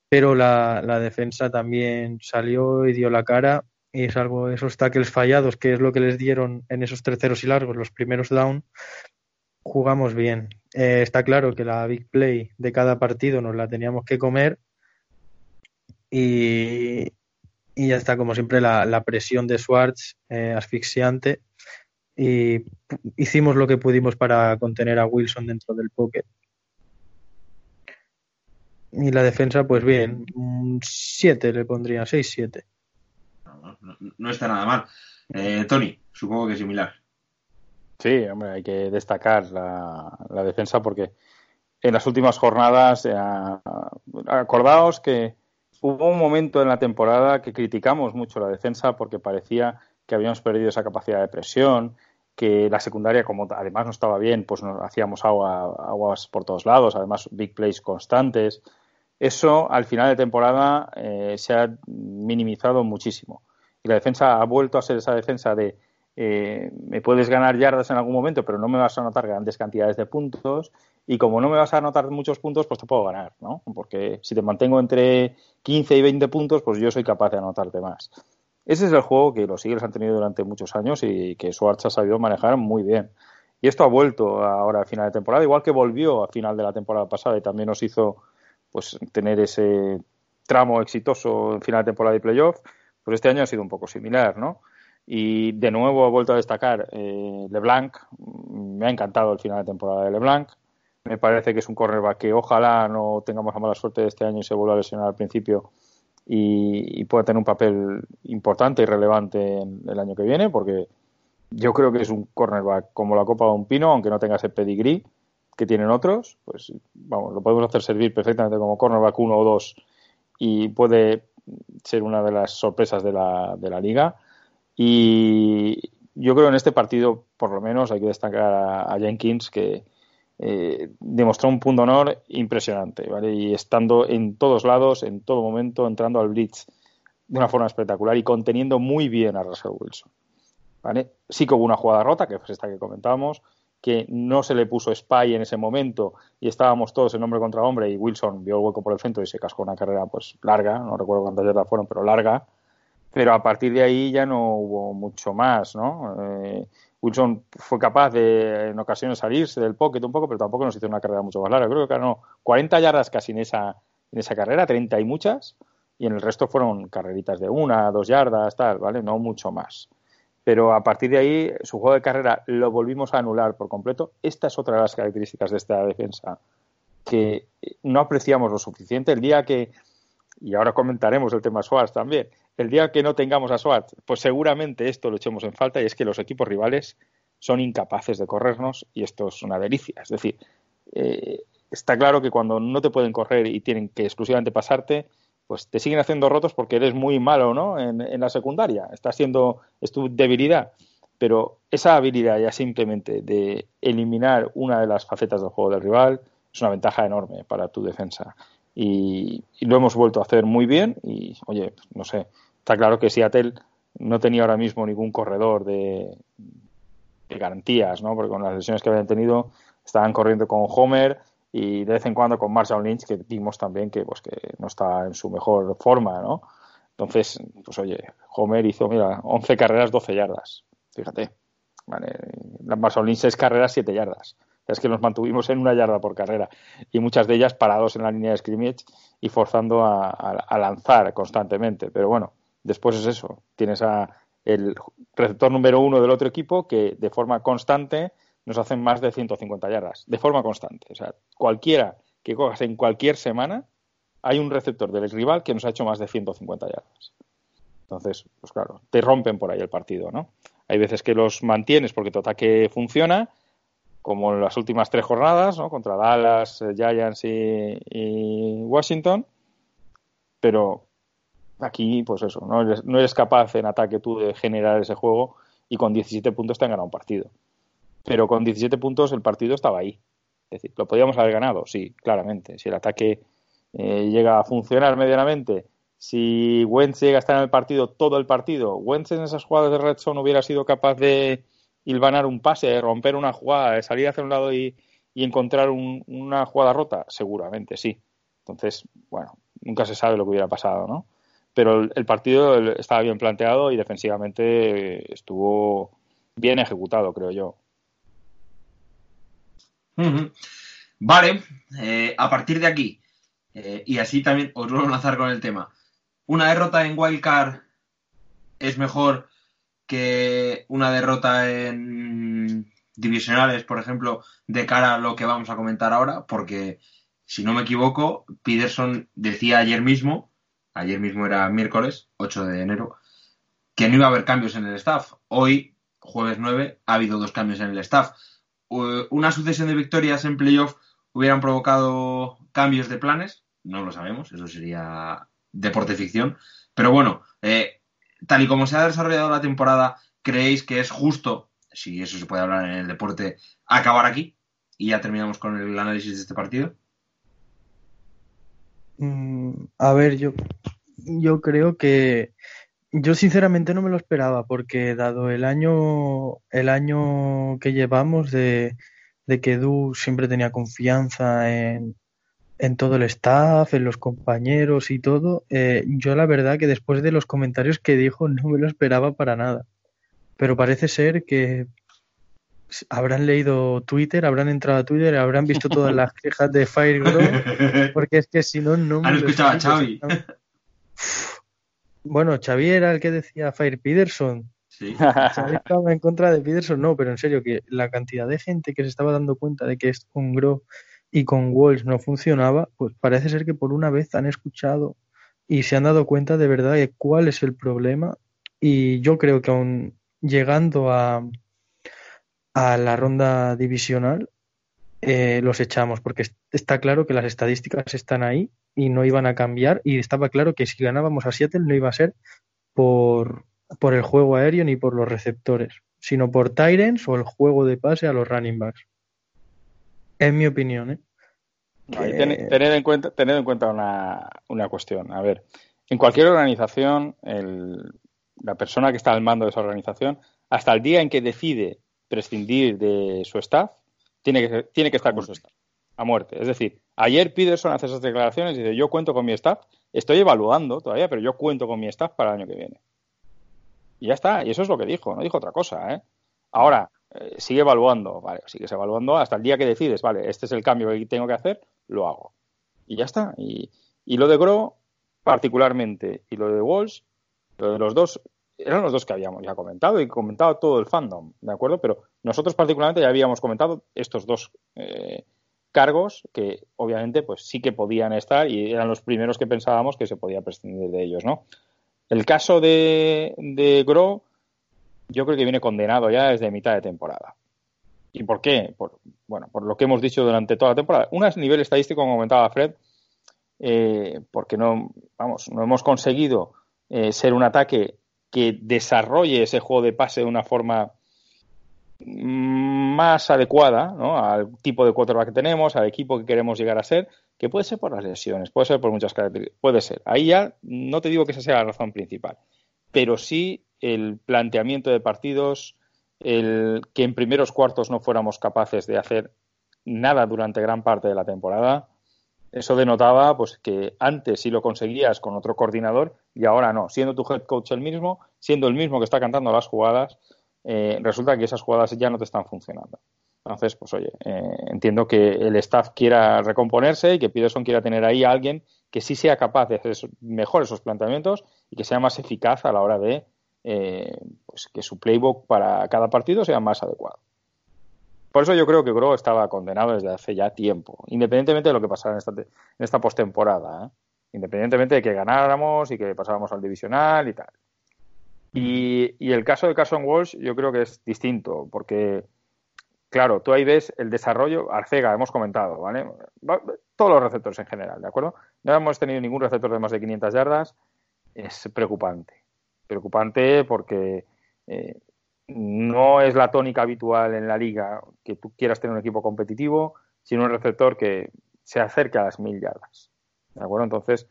pero la, defensa también salió y dio la cara y salvo esos tackles fallados, que es lo que les dieron en esos terceros y largos, los primeros down, jugamos bien. Eh, está claro que la big play de cada partido nos la teníamos que comer y, y ya está, como siempre, la, la presión de Swartz eh, asfixiante y hicimos lo que pudimos para contener a Wilson dentro del pocket. Y la defensa, pues bien, 7 le pondría, 6-7. No, está nada mal. Eh, Tony, supongo que es similar. Sí, hombre, hay que destacar la, la defensa porque en las últimas jornadas, eh, acordaos que hubo un momento en la temporada que criticamos mucho la defensa porque parecía que habíamos perdido esa capacidad de presión, que la secundaria, como además no estaba bien, pues nos hacíamos agua, aguas por todos lados, además big plays constantes. Eso al final de temporada eh, se ha minimizado muchísimo. Y la defensa ha vuelto a ser esa defensa de eh, me puedes ganar yardas en algún momento, pero no me vas a anotar grandes cantidades de puntos. Y como no me vas a anotar muchos puntos, pues te puedo ganar, ¿no? Porque si te mantengo entre 15 y 20 puntos, pues yo soy capaz de anotarte más. Ese es el juego que los Eagles han tenido durante muchos años y que Schwartz ha sabido manejar muy bien. Y esto ha vuelto ahora a final de temporada, igual que volvió a final de la temporada pasada y también nos hizo pues tener ese tramo exitoso en final de temporada y playoff, pues este año ha sido un poco similar, ¿no? Y de nuevo he vuelto a destacar eh, LeBlanc, me ha encantado el final de temporada de LeBlanc, me parece que es un cornerback que ojalá no tengamos la mala suerte de este año y se vuelva a lesionar al principio y, pueda tener un papel importante y relevante en el año que viene, porque yo creo que es un cornerback como la copa de un pino, aunque no tenga ese pedigrí que tienen otros, pues vamos, lo podemos hacer servir perfectamente como cornerback 1 o 2 y puede ser una de las sorpresas de la, de la liga. Y yo creo en este partido, por lo menos, hay que destacar a Jenkins, que, eh, demostró un punto honor impresionante, ¿vale? Y estando en todos lados, en todo momento, entrando al blitz de una forma espectacular y conteniendo muy bien a Russell Wilson, ¿vale? Sí que hubo una jugada rota, que es esta que comentábamos, que no se le puso spy en ese momento y estábamos todos en hombre contra hombre y Wilson vio el hueco por el centro y se cascó una carrera pues larga, no recuerdo cuántas yardas fueron, pero larga, pero a partir de ahí ya no hubo mucho más, ¿no? Eh, Wilson fue capaz de en ocasiones salirse del pocket un poco, pero tampoco nos hizo una carrera mucho más larga. Creo que ganó 40 yardas casi en esa, en esa carrera, 30 y muchas, y en el resto fueron carreritas de una, dos yardas, tal, ¿vale? No mucho más. Pero a partir de ahí, su juego de carrera lo volvimos a anular por completo. Esta es otra de las características de esta defensa que no apreciamos lo suficiente. El día que, y ahora comentaremos el tema Schwartz también, el día que no tengamos a Schwartz, pues seguramente esto lo echemos en falta y es que los equipos rivales son incapaces de corrernos y esto es una delicia. Es decir, eh, está claro que cuando no te pueden correr y tienen que exclusivamente pasarte, pues te siguen haciendo rotos porque eres muy malo, ¿no? En, en la secundaria, está siendo, es tu debilidad. Pero esa habilidad ya simplemente de eliminar una de las facetas del juego del rival es una ventaja enorme para tu defensa. Y, y lo hemos vuelto a hacer muy bien y, oye, no sé, Está claro que Seattle no tenía ahora mismo ningún corredor de, garantías, ¿no? Porque con las lesiones que habían tenido estaban corriendo con Homer y de vez en cuando con Marshall Lynch, que vimos también que, pues, que no está en su mejor forma, ¿no? Entonces, pues oye, Homer hizo, mira, 11 carreras, 12 yardas. Fíjate. Vale. Marshall Lynch 6 carreras, 7 yardas. Es que nos mantuvimos en una yarda por carrera y muchas de ellas parados en la línea de scrimmage y forzando a lanzar constantemente. Pero bueno, Después es eso, tienes a el receptor número uno del otro equipo que de forma constante nos hacen más de 150 yardas, de forma constante. O sea, cualquiera que cojas en cualquier semana, hay un receptor del rival que nos ha hecho más de 150 yardas. Entonces, pues claro, te rompen por ahí el partido, ¿no? Hay veces que los mantienes porque tu ataque funciona, como en las últimas tres jornadas, ¿no? Contra Dallas, eh, Giants y Washington, pero aquí, pues eso, no eres, no eres capaz en ataque tú de generar ese juego y con 17 puntos te han ganado un partido. Pero con 17 puntos el partido estaba ahí. Es decir, ¿lo podíamos haber ganado? Sí, claramente. Si el ataque eh, llega a funcionar medianamente, si Wentz llega a estar en el partido todo el partido, Wentz en esas jugadas de red zone hubiera sido capaz de hilvanar un pase, romper una jugada, salir hacia un lado y, encontrar una jugada rota, seguramente sí. Entonces, bueno, nunca se sabe lo que hubiera pasado, ¿no? Pero el, partido estaba bien planteado y defensivamente estuvo bien ejecutado, creo yo. Vale, eh, a partir de aquí, eh, y así también os vuelvo a lanzar con el tema, ¿una derrota en Wildcard es mejor que una derrota en divisionales, por ejemplo, de cara a lo que vamos a comentar ahora? Porque, si no me equivoco, Peterson decía ayer mismo ayer mismo era miércoles, 8 de enero, que no iba a haber cambios en el staff. Hoy, jueves 9, ha habido dos cambios en el staff. Una sucesión de victorias en playoff hubieran provocado cambios de planes, no lo sabemos, eso sería deporte ficción. Pero bueno, eh, tal y como se ha desarrollado la temporada, ¿creéis que es justo, si eso se puede hablar en el deporte, acabar aquí? Y ya terminamos con el análisis de este partido. Mm, a ver, yo, yo creo que yo sinceramente no me lo esperaba porque dado el año el año que llevamos de, de que Du siempre tenía confianza en, en todo el staff, en los compañeros y todo. Eh, yo la verdad que después de los comentarios que dijo no me lo esperaba para nada. Pero parece ser que habrán leído Twitter, habrán entrado a Twitter, habrán visto todas las quejas de FireGrow, [LAUGHS] porque es que si no, no me Han escuchado a Xavi. Bueno, Xavi era el que decía Fire Peterson. Sí. Xavi estaba en contra de Peterson, no, pero en serio, que la cantidad de gente que se estaba dando cuenta de que esto con Grow y con Walls no funcionaba, pues parece ser que por una vez han escuchado y se han dado cuenta de verdad de cuál es el problema. Y yo creo que aún llegando a, a la ronda divisional, eh, los echamos, porque est- está claro que las estadísticas están ahí y no iban a cambiar, y estaba claro que si ganábamos a Seattle no iba a ser por, por el juego aéreo ni por los receptores, sino por Tyrants o el juego de pase a los running backs. Es mi opinión, ¿eh? No, y Que- ten- tened en cuenta, tened en cuenta una, una cuestión. A ver, en cualquier organización, el- la persona que está al mando de esa organización, hasta el día en que decide prescindir de su staff, tiene que, tiene que estar con su staff, a muerte. Es decir, ayer Peterson hace esas declaraciones y dice, yo cuento con mi staff, estoy evaluando todavía, pero yo cuento con mi staff para el año que viene. Y ya está, y eso es lo que dijo, no dijo otra cosa, ¿eh? Ahora, eh, sigue evaluando, vale, sigues evaluando hasta el día que decides, vale, este es el cambio que tengo que hacer, lo hago. Y ya está. Y, y lo de Gro, particularmente, y lo de Walsh, lo de los dos, eran los dos que habíamos ya comentado y comentado todo el fandom, ¿de acuerdo? Pero nosotros particularmente ya habíamos comentado estos dos eh, cargos que obviamente pues sí que podían estar y eran los primeros que pensábamos que se podía prescindir de ellos, ¿no? El caso de, de Gro, yo creo que viene condenado ya desde mitad de temporada. ¿Y por qué? Bueno, por lo que hemos dicho durante toda la temporada. Es nivel estadístico, como comentaba Fred, eh, porque no, vamos, no hemos conseguido eh, ser un ataque que desarrolle ese juego de pase de una forma más adecuada ¿no? al tipo de quarterback que tenemos, al equipo que queremos llegar a ser, que puede ser por las lesiones, puede ser por muchas características, puede ser. Ahí ya no te digo que esa sea la razón principal, pero sí el planteamiento de partidos, el que en primeros cuartos no fuéramos capaces de hacer nada durante gran parte de la temporada, eso denotaba pues que antes sí lo conseguías con otro coordinador y ahora no, siendo tu head coach el mismo, siendo el mismo que está cantando las jugadas, eh, resulta que esas jugadas ya no te están funcionando. Entonces, pues oye, eh, entiendo que el staff quiera recomponerse y que Peterson quiera tener ahí a alguien que sí sea capaz de hacer mejor esos planteamientos y que sea más eficaz a la hora de eh, pues que su playbook para cada partido sea más adecuado. Por eso yo creo que Gro estaba condenado desde hace ya tiempo, independientemente de lo que pasara en esta, en postemporada, ¿eh? independientemente de que ganáramos y que pasáramos al divisional y tal. Y, el caso de Carson Walsh yo creo que es distinto, porque, claro, tú ahí ves el desarrollo, Arcega, hemos comentado, ¿vale? Va- Todos los receptores en general, ¿de acuerdo? No hemos tenido ningún receptor de más de 500 yardas, es preocupante. Preocupante porque eh, no es la tónica habitual en la liga que tú quieras tener un equipo competitivo, sino un receptor que se acerque a las mil yardas. ¿De acuerdo? Entonces,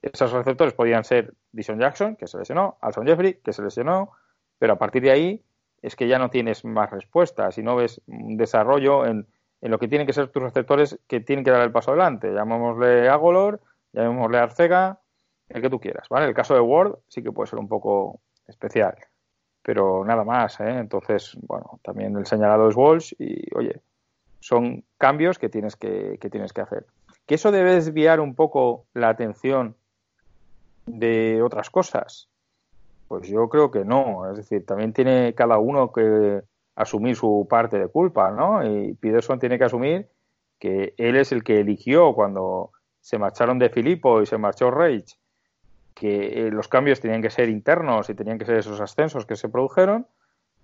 esos receptores podían ser Dishon Jackson, que se lesionó, Alson Jeffrey, que se lesionó, pero a partir de ahí es que ya no tienes más respuestas y no ves un desarrollo en, en lo que tienen que ser tus receptores que tienen que dar el paso adelante. Llamémosle Agolor, llamémosle Arcega, el que tú quieras, ¿vale? El caso de Ward sí que puede ser un poco especial, pero nada más, ¿eh? Entonces, bueno, también el señalado es Walsh y, oye, son cambios que tienes que, que tienes que hacer. ¿Que eso debe desviar un poco la atención de otras cosas? Pues yo creo que no. Es decir, también tiene cada uno que asumir su parte de culpa, ¿no? Y Peterson tiene que asumir que él es el que eligió cuando se marcharon de Filippo y se marchó Reich, que eh, los cambios tenían que ser internos y tenían que ser esos ascensos que se produjeron,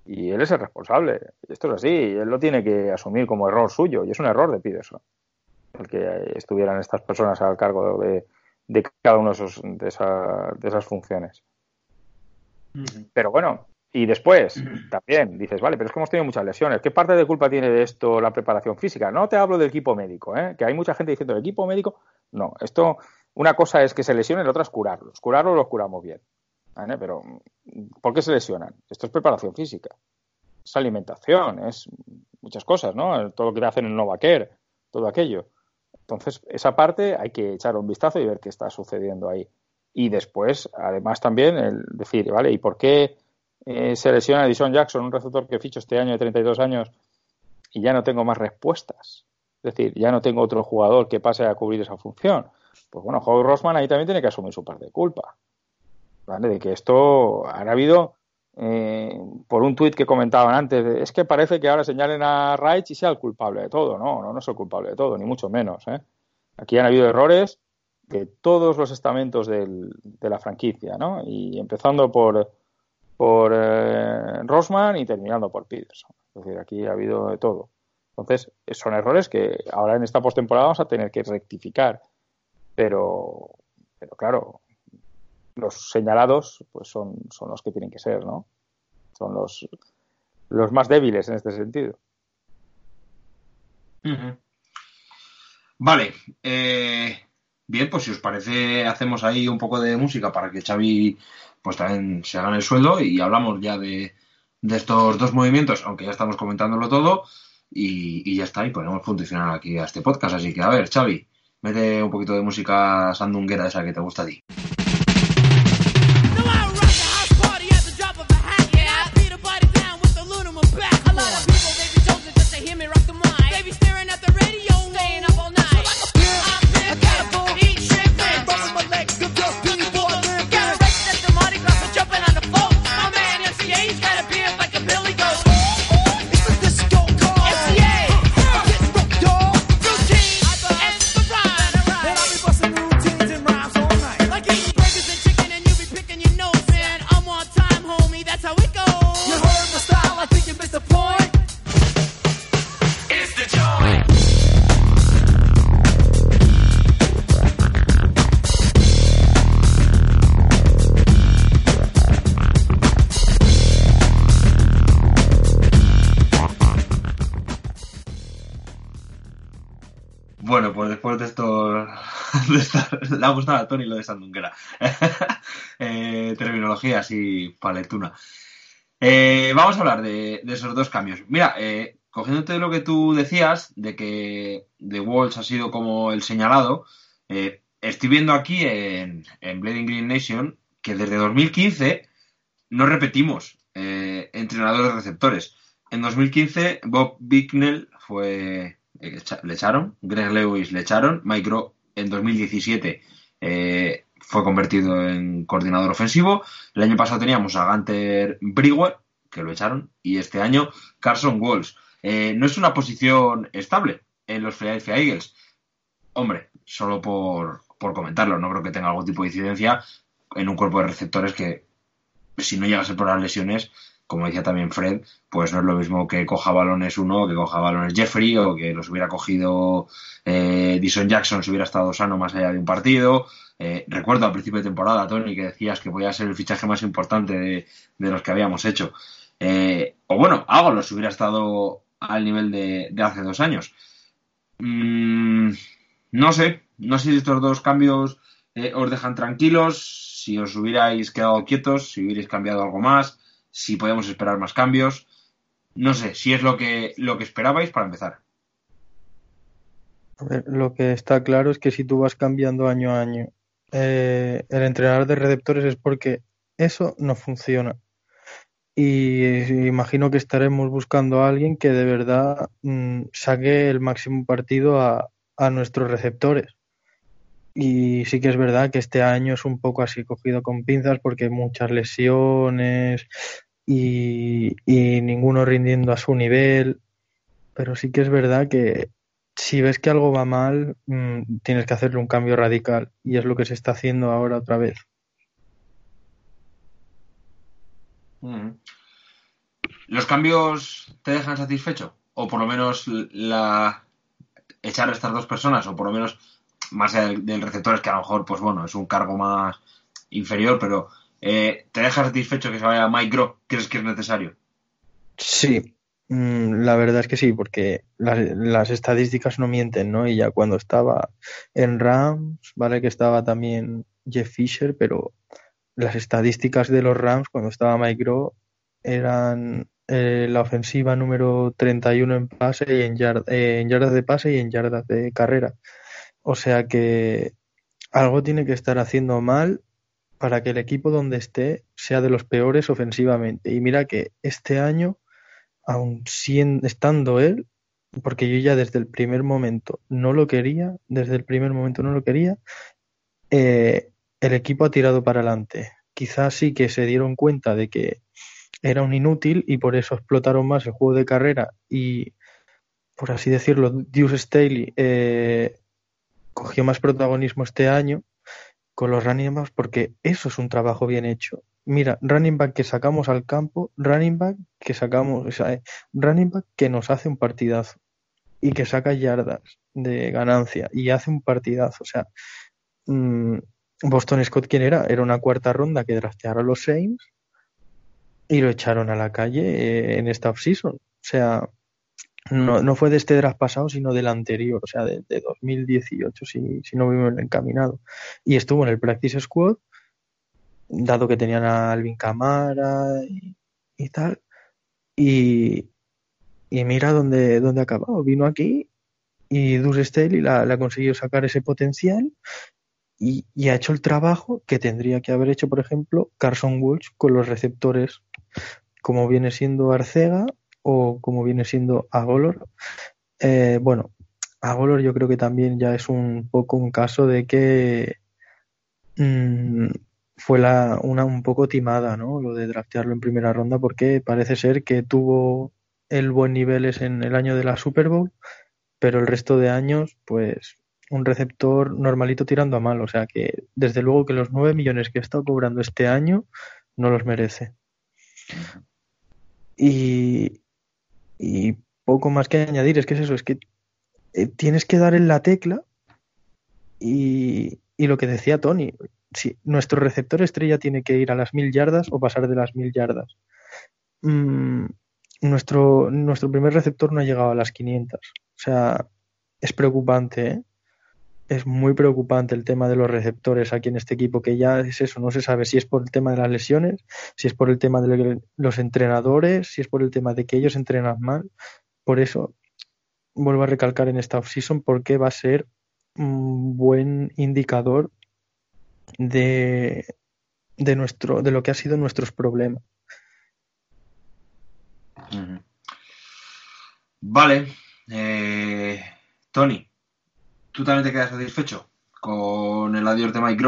y él es el responsable. Esto es así, él lo tiene que asumir como error suyo, y es un error de Peterson el que estuvieran estas personas al cargo de, de cada una de, esos, de, esa, de esas funciones. Pero bueno, y después también dices, vale, pero es que hemos tenido muchas lesiones. ¿Qué parte de culpa tiene de esto la preparación física? No te hablo del equipo médico, ¿eh? que hay mucha gente diciendo, ¿el equipo médico? No, esto, una cosa es que se lesionen, la otra es curarlos. Curarlos los curamos bien. ¿vale? Pero, ¿por qué se lesionan? Esto es preparación física. Es alimentación, es muchas cosas, ¿no? Todo lo que hacen en Novacare, todo aquello. Entonces, esa parte hay que echar un vistazo y ver qué está sucediendo ahí. Y después, además, también el decir, ¿vale? ¿Y por qué eh, se lesiona Edison Jackson, un receptor que ficho este año de 32 años, y ya no tengo más respuestas? Es decir, ya no tengo otro jugador que pase a cubrir esa función. Pues bueno, Howie Rossman ahí también tiene que asumir su parte de culpa. ¿Vale? De que esto ha habido eh, por un tuit que comentaban antes, es que parece que ahora señalen a Reich y sea el culpable de todo. No, no, no es el culpable de todo, ni mucho menos. ¿eh? Aquí han habido errores de todos los estamentos del, de la franquicia, ¿no? Y empezando por, por eh, Rosman y terminando por Peterson. Es decir, aquí ha habido de todo. Entonces, son errores que ahora en esta postemporada vamos a tener que rectificar. Pero, pero claro, los señalados pues son, son los que tienen que ser, ¿no? Son los, los más débiles en este sentido. Vale. Eh, bien, pues si os parece, hacemos ahí un poco de música para que Xavi pues también se gane el sueldo y hablamos ya de, de estos dos movimientos, aunque ya estamos comentándolo todo, y, y ya está, y podemos funcionar aquí a este podcast. Así que, a ver, Xavi, mete un poquito de música sandunguera esa que te gusta a ti. Después de esto, [LAUGHS] de le ha gustado a Tony lo de Sandunguera. [LAUGHS] eh, terminología así paletuna. Eh, vamos a hablar de, esos dos cambios. Mira, eh, cogiéndote lo que tú decías, de que The Walls ha sido como el señalado, eh, estoy viendo aquí en, en Bleeding Green Nation que desde 2015 no repetimos entrenadores receptores. En 2015 Bob Bicknell fue le echaron, Greg Lewis le echaron, Mike Rowe en 2017 eh, fue convertido en coordinador ofensivo, el año pasado teníamos a Gunter Brewer, que lo echaron, y este año Carson Walls. Eh, no es una posición estable en los Philadelphia Eagles. Hombre, solo por, por comentarlo, no creo que tenga algún tipo de incidencia en un cuerpo de receptores que, si no llega a ser por las lesiones, como decía también Fred, pues no es lo mismo que coja balones uno, que coja balones Jeffrey, o que los hubiera cogido eh, Jackson si hubiera estado sano más allá de un partido. Eh, recuerdo al principio de temporada, Tony, que decías que podía ser el fichaje más importante de, los que habíamos hecho. Eh, o bueno, algo los hubiera estado al nivel de, de hace dos años. Mm, no sé, no sé si estos dos cambios eh, os dejan tranquilos, si os hubierais quedado quietos, si hubierais cambiado algo más si podemos esperar más cambios. No sé, si es lo que, lo que esperabais para empezar. Lo que está claro es que si tú vas cambiando año a año eh, el entrenador de receptores es porque eso no funciona. Y imagino que estaremos buscando a alguien que de verdad mmm, saque el máximo partido a, a nuestros receptores. Y sí que es verdad que este año es un poco así cogido con pinzas porque muchas lesiones, y, ninguno rindiendo a su nivel. Pero sí que es verdad que si ves que algo va mal, mmm, tienes que hacerle un cambio radical y es lo que se está haciendo ahora otra vez. Mm. ¿Los cambios te dejan satisfecho? O por lo menos la echar a estas dos personas, o por lo menos más allá del receptor, es que a lo mejor, pues bueno, es un cargo más inferior, pero eh, ¿Te deja satisfecho que se vaya Mike Groh? ¿Crees que es necesario? Sí, mm, la verdad es que sí, porque las, estadísticas no mienten, ¿no? Y ya cuando estaba en Rams, vale que estaba también Jeff Fisher, pero las estadísticas de los Rams cuando estaba Mike Groh eran eh, la ofensiva número 31 en pase y eh, en yardas de pase y en yardas de carrera. O sea que algo tiene que estar haciendo mal para que el equipo donde esté sea de los peores ofensivamente. Y mira que este año, aun estando él, porque yo ya desde el primer momento no lo quería, desde el primer momento no lo quería, eh, el equipo ha tirado para adelante. Quizás sí que se dieron cuenta de que era un inútil y por eso explotaron más el juego de carrera y, por así decirlo, Deuce Staley eh, cogió más protagonismo este año con los running backs porque eso es un trabajo bien hecho. Mira, running back que sacamos al campo, running back que sacamos, o sea, eh, running back que nos hace un partidazo y que saca yardas de ganancia y hace un partidazo. O sea, mm, Boston Scott, ¿quién era? Era una cuarta ronda que draftearon los Saints y lo echaron a la calle eh, en esta offseason. O sea, no, no fue de este draft pasado, sino del anterior, o sea, de, 2018, si, si no vimos encaminado. Y estuvo en el Practice Squad, dado que tenían a Alvin Camara y, tal. Y, y mira dónde, dónde ha acabado. Vino aquí y Deuce Staley la, la consiguió sacar ese potencial y, y, ha hecho el trabajo que tendría que haber hecho, por ejemplo, Carson Walsh con los receptores, como viene siendo Arcega o como viene siendo Agolor. Eh, bueno, Agolor yo creo que también ya es un poco un caso de que mmm, fue la, una un poco timada, ¿no? Lo de draftearlo en primera ronda porque parece ser que tuvo el buen nivel en el año de la Super Bowl, pero el resto de años, pues un receptor normalito tirando a mal. O sea que desde luego que los 9 millones que ha estado cobrando este año no los merece. Y, y poco más que añadir, es que es eso, es que eh, tienes que dar en la tecla y, y lo que decía Tony, si nuestro receptor estrella tiene que ir a las mil yardas o pasar de las mil yardas. Mm, nuestro, nuestro primer receptor no ha llegado a las 500. O sea, es preocupante, ¿eh? Es muy preocupante el tema de los receptores aquí en este equipo, que ya es eso, no se sabe si es por el tema de las lesiones, si es por el tema de los entrenadores, si es por el tema de que ellos entrenan mal. Por eso vuelvo a recalcar en esta offseason porque va a ser un buen indicador de, de, nuestro, de lo que ha sido nuestros problemas. Vale. Eh, Tony, ¿tú también te quedas satisfecho con el adiós de Mike?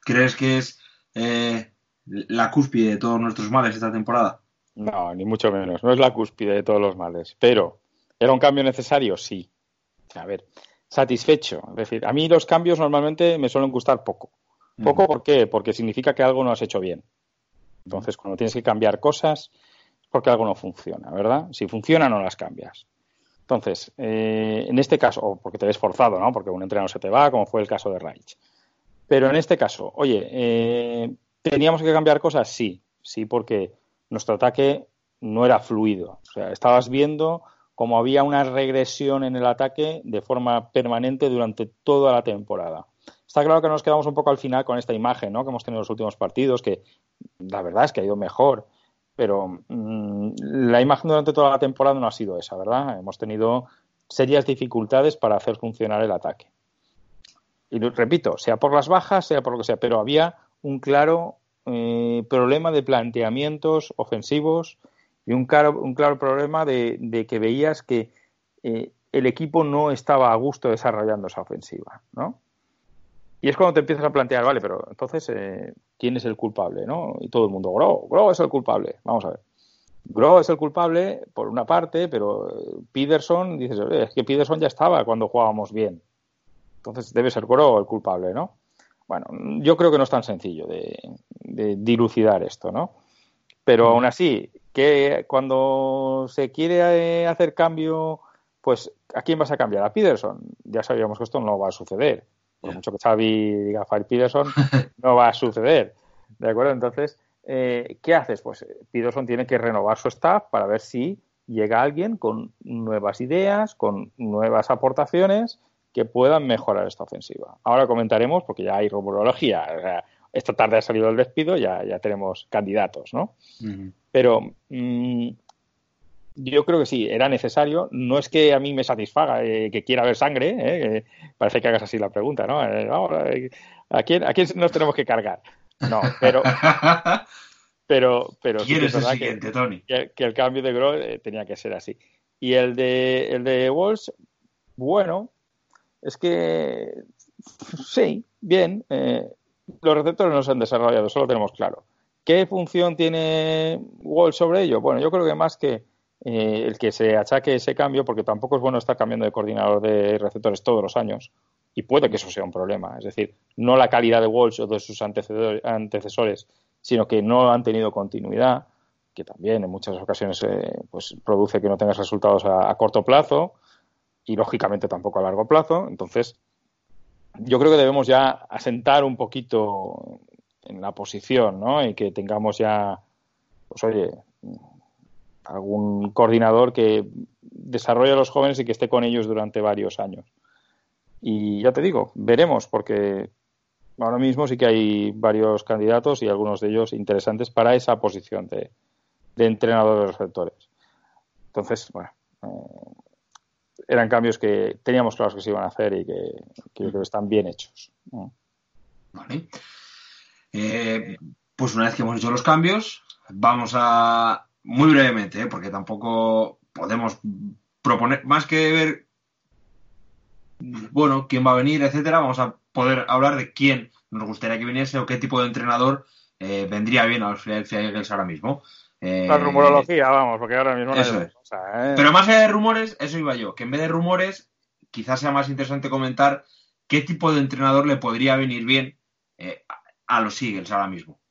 ¿Crees que es eh, la cúspide de todos nuestros males esta temporada? No, ni mucho menos. No es la cúspide de todos los males. Pero, ¿era un cambio necesario? Sí. A ver, satisfecho. Es decir, a mí los cambios normalmente me suelen gustar poco. ¿Poco por qué? Porque significa que algo no has hecho bien. Entonces, cuando tienes que cambiar cosas, porque algo no funciona, ¿verdad? Si funciona, no las cambias. Entonces, eh, en este caso, o porque te ves forzado, ¿no? Porque un entrenador se te va, como fue el caso de Reich. Pero en este caso, oye, eh, ¿teníamos que cambiar cosas? Sí, sí, porque nuestro ataque no era fluido. O sea, estabas viendo como había una regresión en el ataque de forma permanente durante toda la temporada. Está claro que nos quedamos un poco al final con esta imagen ¿no? que hemos tenido en los últimos partidos, que la verdad es que ha ido mejor pero mm, la imagen durante toda la temporada no ha sido esa, ¿verdad? Hemos tenido serias dificultades para hacer funcionar el ataque. Y repito, sea por las bajas, sea por lo que sea, pero había un claro eh, problema de planteamientos ofensivos y un claro, un claro problema de, que veías que eh, el equipo no estaba a gusto desarrollando esa ofensiva, ¿no? Y es cuando te empiezas a plantear, vale, pero entonces, eh, ¿quién es el culpable? ¿no? Y todo el mundo, Grow, Grow es el culpable. Vamos a ver. Grow es el culpable por una parte, pero eh, Peterson, dices, es que Peterson ya estaba cuando jugábamos bien. Entonces debe ser Grow el culpable, ¿no? Bueno, yo creo que no es tan sencillo de, dilucidar esto, ¿no? Pero aún así, que cuando se quiere eh, hacer cambio, pues ¿a quién vas a cambiar? ¿A Peterson? Ya sabíamos que esto no va a suceder por mucho que Xavi diga Fire Peterson, [LAUGHS] no va a suceder. ¿De acuerdo? Entonces, eh, ¿qué haces? Pues eh, Peterson tiene que renovar su staff para ver si llega alguien con nuevas ideas, con nuevas aportaciones que puedan mejorar esta ofensiva. Ahora comentaremos, porque ya hay rumorología. esta tarde ha salido el despido, ya, ya tenemos candidatos, ¿no? Pero mm, yo creo que sí, era necesario. No es que a mí me satisfaga eh, que quiera ver sangre, eh, parece que hagas así la pregunta, ¿no? Eh, ¿a, quién, ¿A quién nos tenemos que cargar? No, pero. [LAUGHS] pero, pero sí que es verdad siguiente, que, Tony? Que, el cambio de Grohl tenía que ser así. Y el de, el de Walsh, bueno, es que sí, bien. los receptores no se han desarrollado, eso lo tenemos claro. ¿Qué función tiene Walsh sobre ello? Bueno, yo creo que más que eh, el que se achaque ese cambio, porque tampoco es bueno estar cambiando de coordinador de receptores todos los años, y puede que eso sea un problema. Es decir, no la calidad de Walsh o de sus antecesores, sino que no han tenido continuidad, que también en muchas ocasiones eh, pues produce que no tengas resultados a, corto plazo y lógicamente tampoco a largo plazo. Entonces, yo creo que debemos ya asentar un poquito en la posición, ¿no? Y que tengamos ya, pues oye, algún coordinador que desarrolle a los jóvenes y que esté con ellos durante varios años. Y ya te digo, veremos, porque ahora mismo sí que hay varios candidatos y algunos de ellos interesantes para esa posición de, entrenador de los receptores. Entonces, bueno, eh, eran cambios que teníamos claros que se iban a hacer y que, creo que están bien hechos. Vale. Eh, pues una vez que hemos hecho los cambios, vamos a muy brevemente, ¿eh? porque tampoco podemos proponer, más que ver, bueno, quién va a venir, etcétera, vamos a poder hablar de quién nos gustaría que viniese o qué tipo de entrenador eh, vendría bien a los Philadelphia Eagles ahora mismo. Eh, la rumorología, vamos, porque ahora mismo no eso es. Pero más allá de rumores, eso iba yo, que en vez de rumores, quizás sea más interesante comentar qué tipo de entrenador le podría venir bien a los Eagles ahora mismo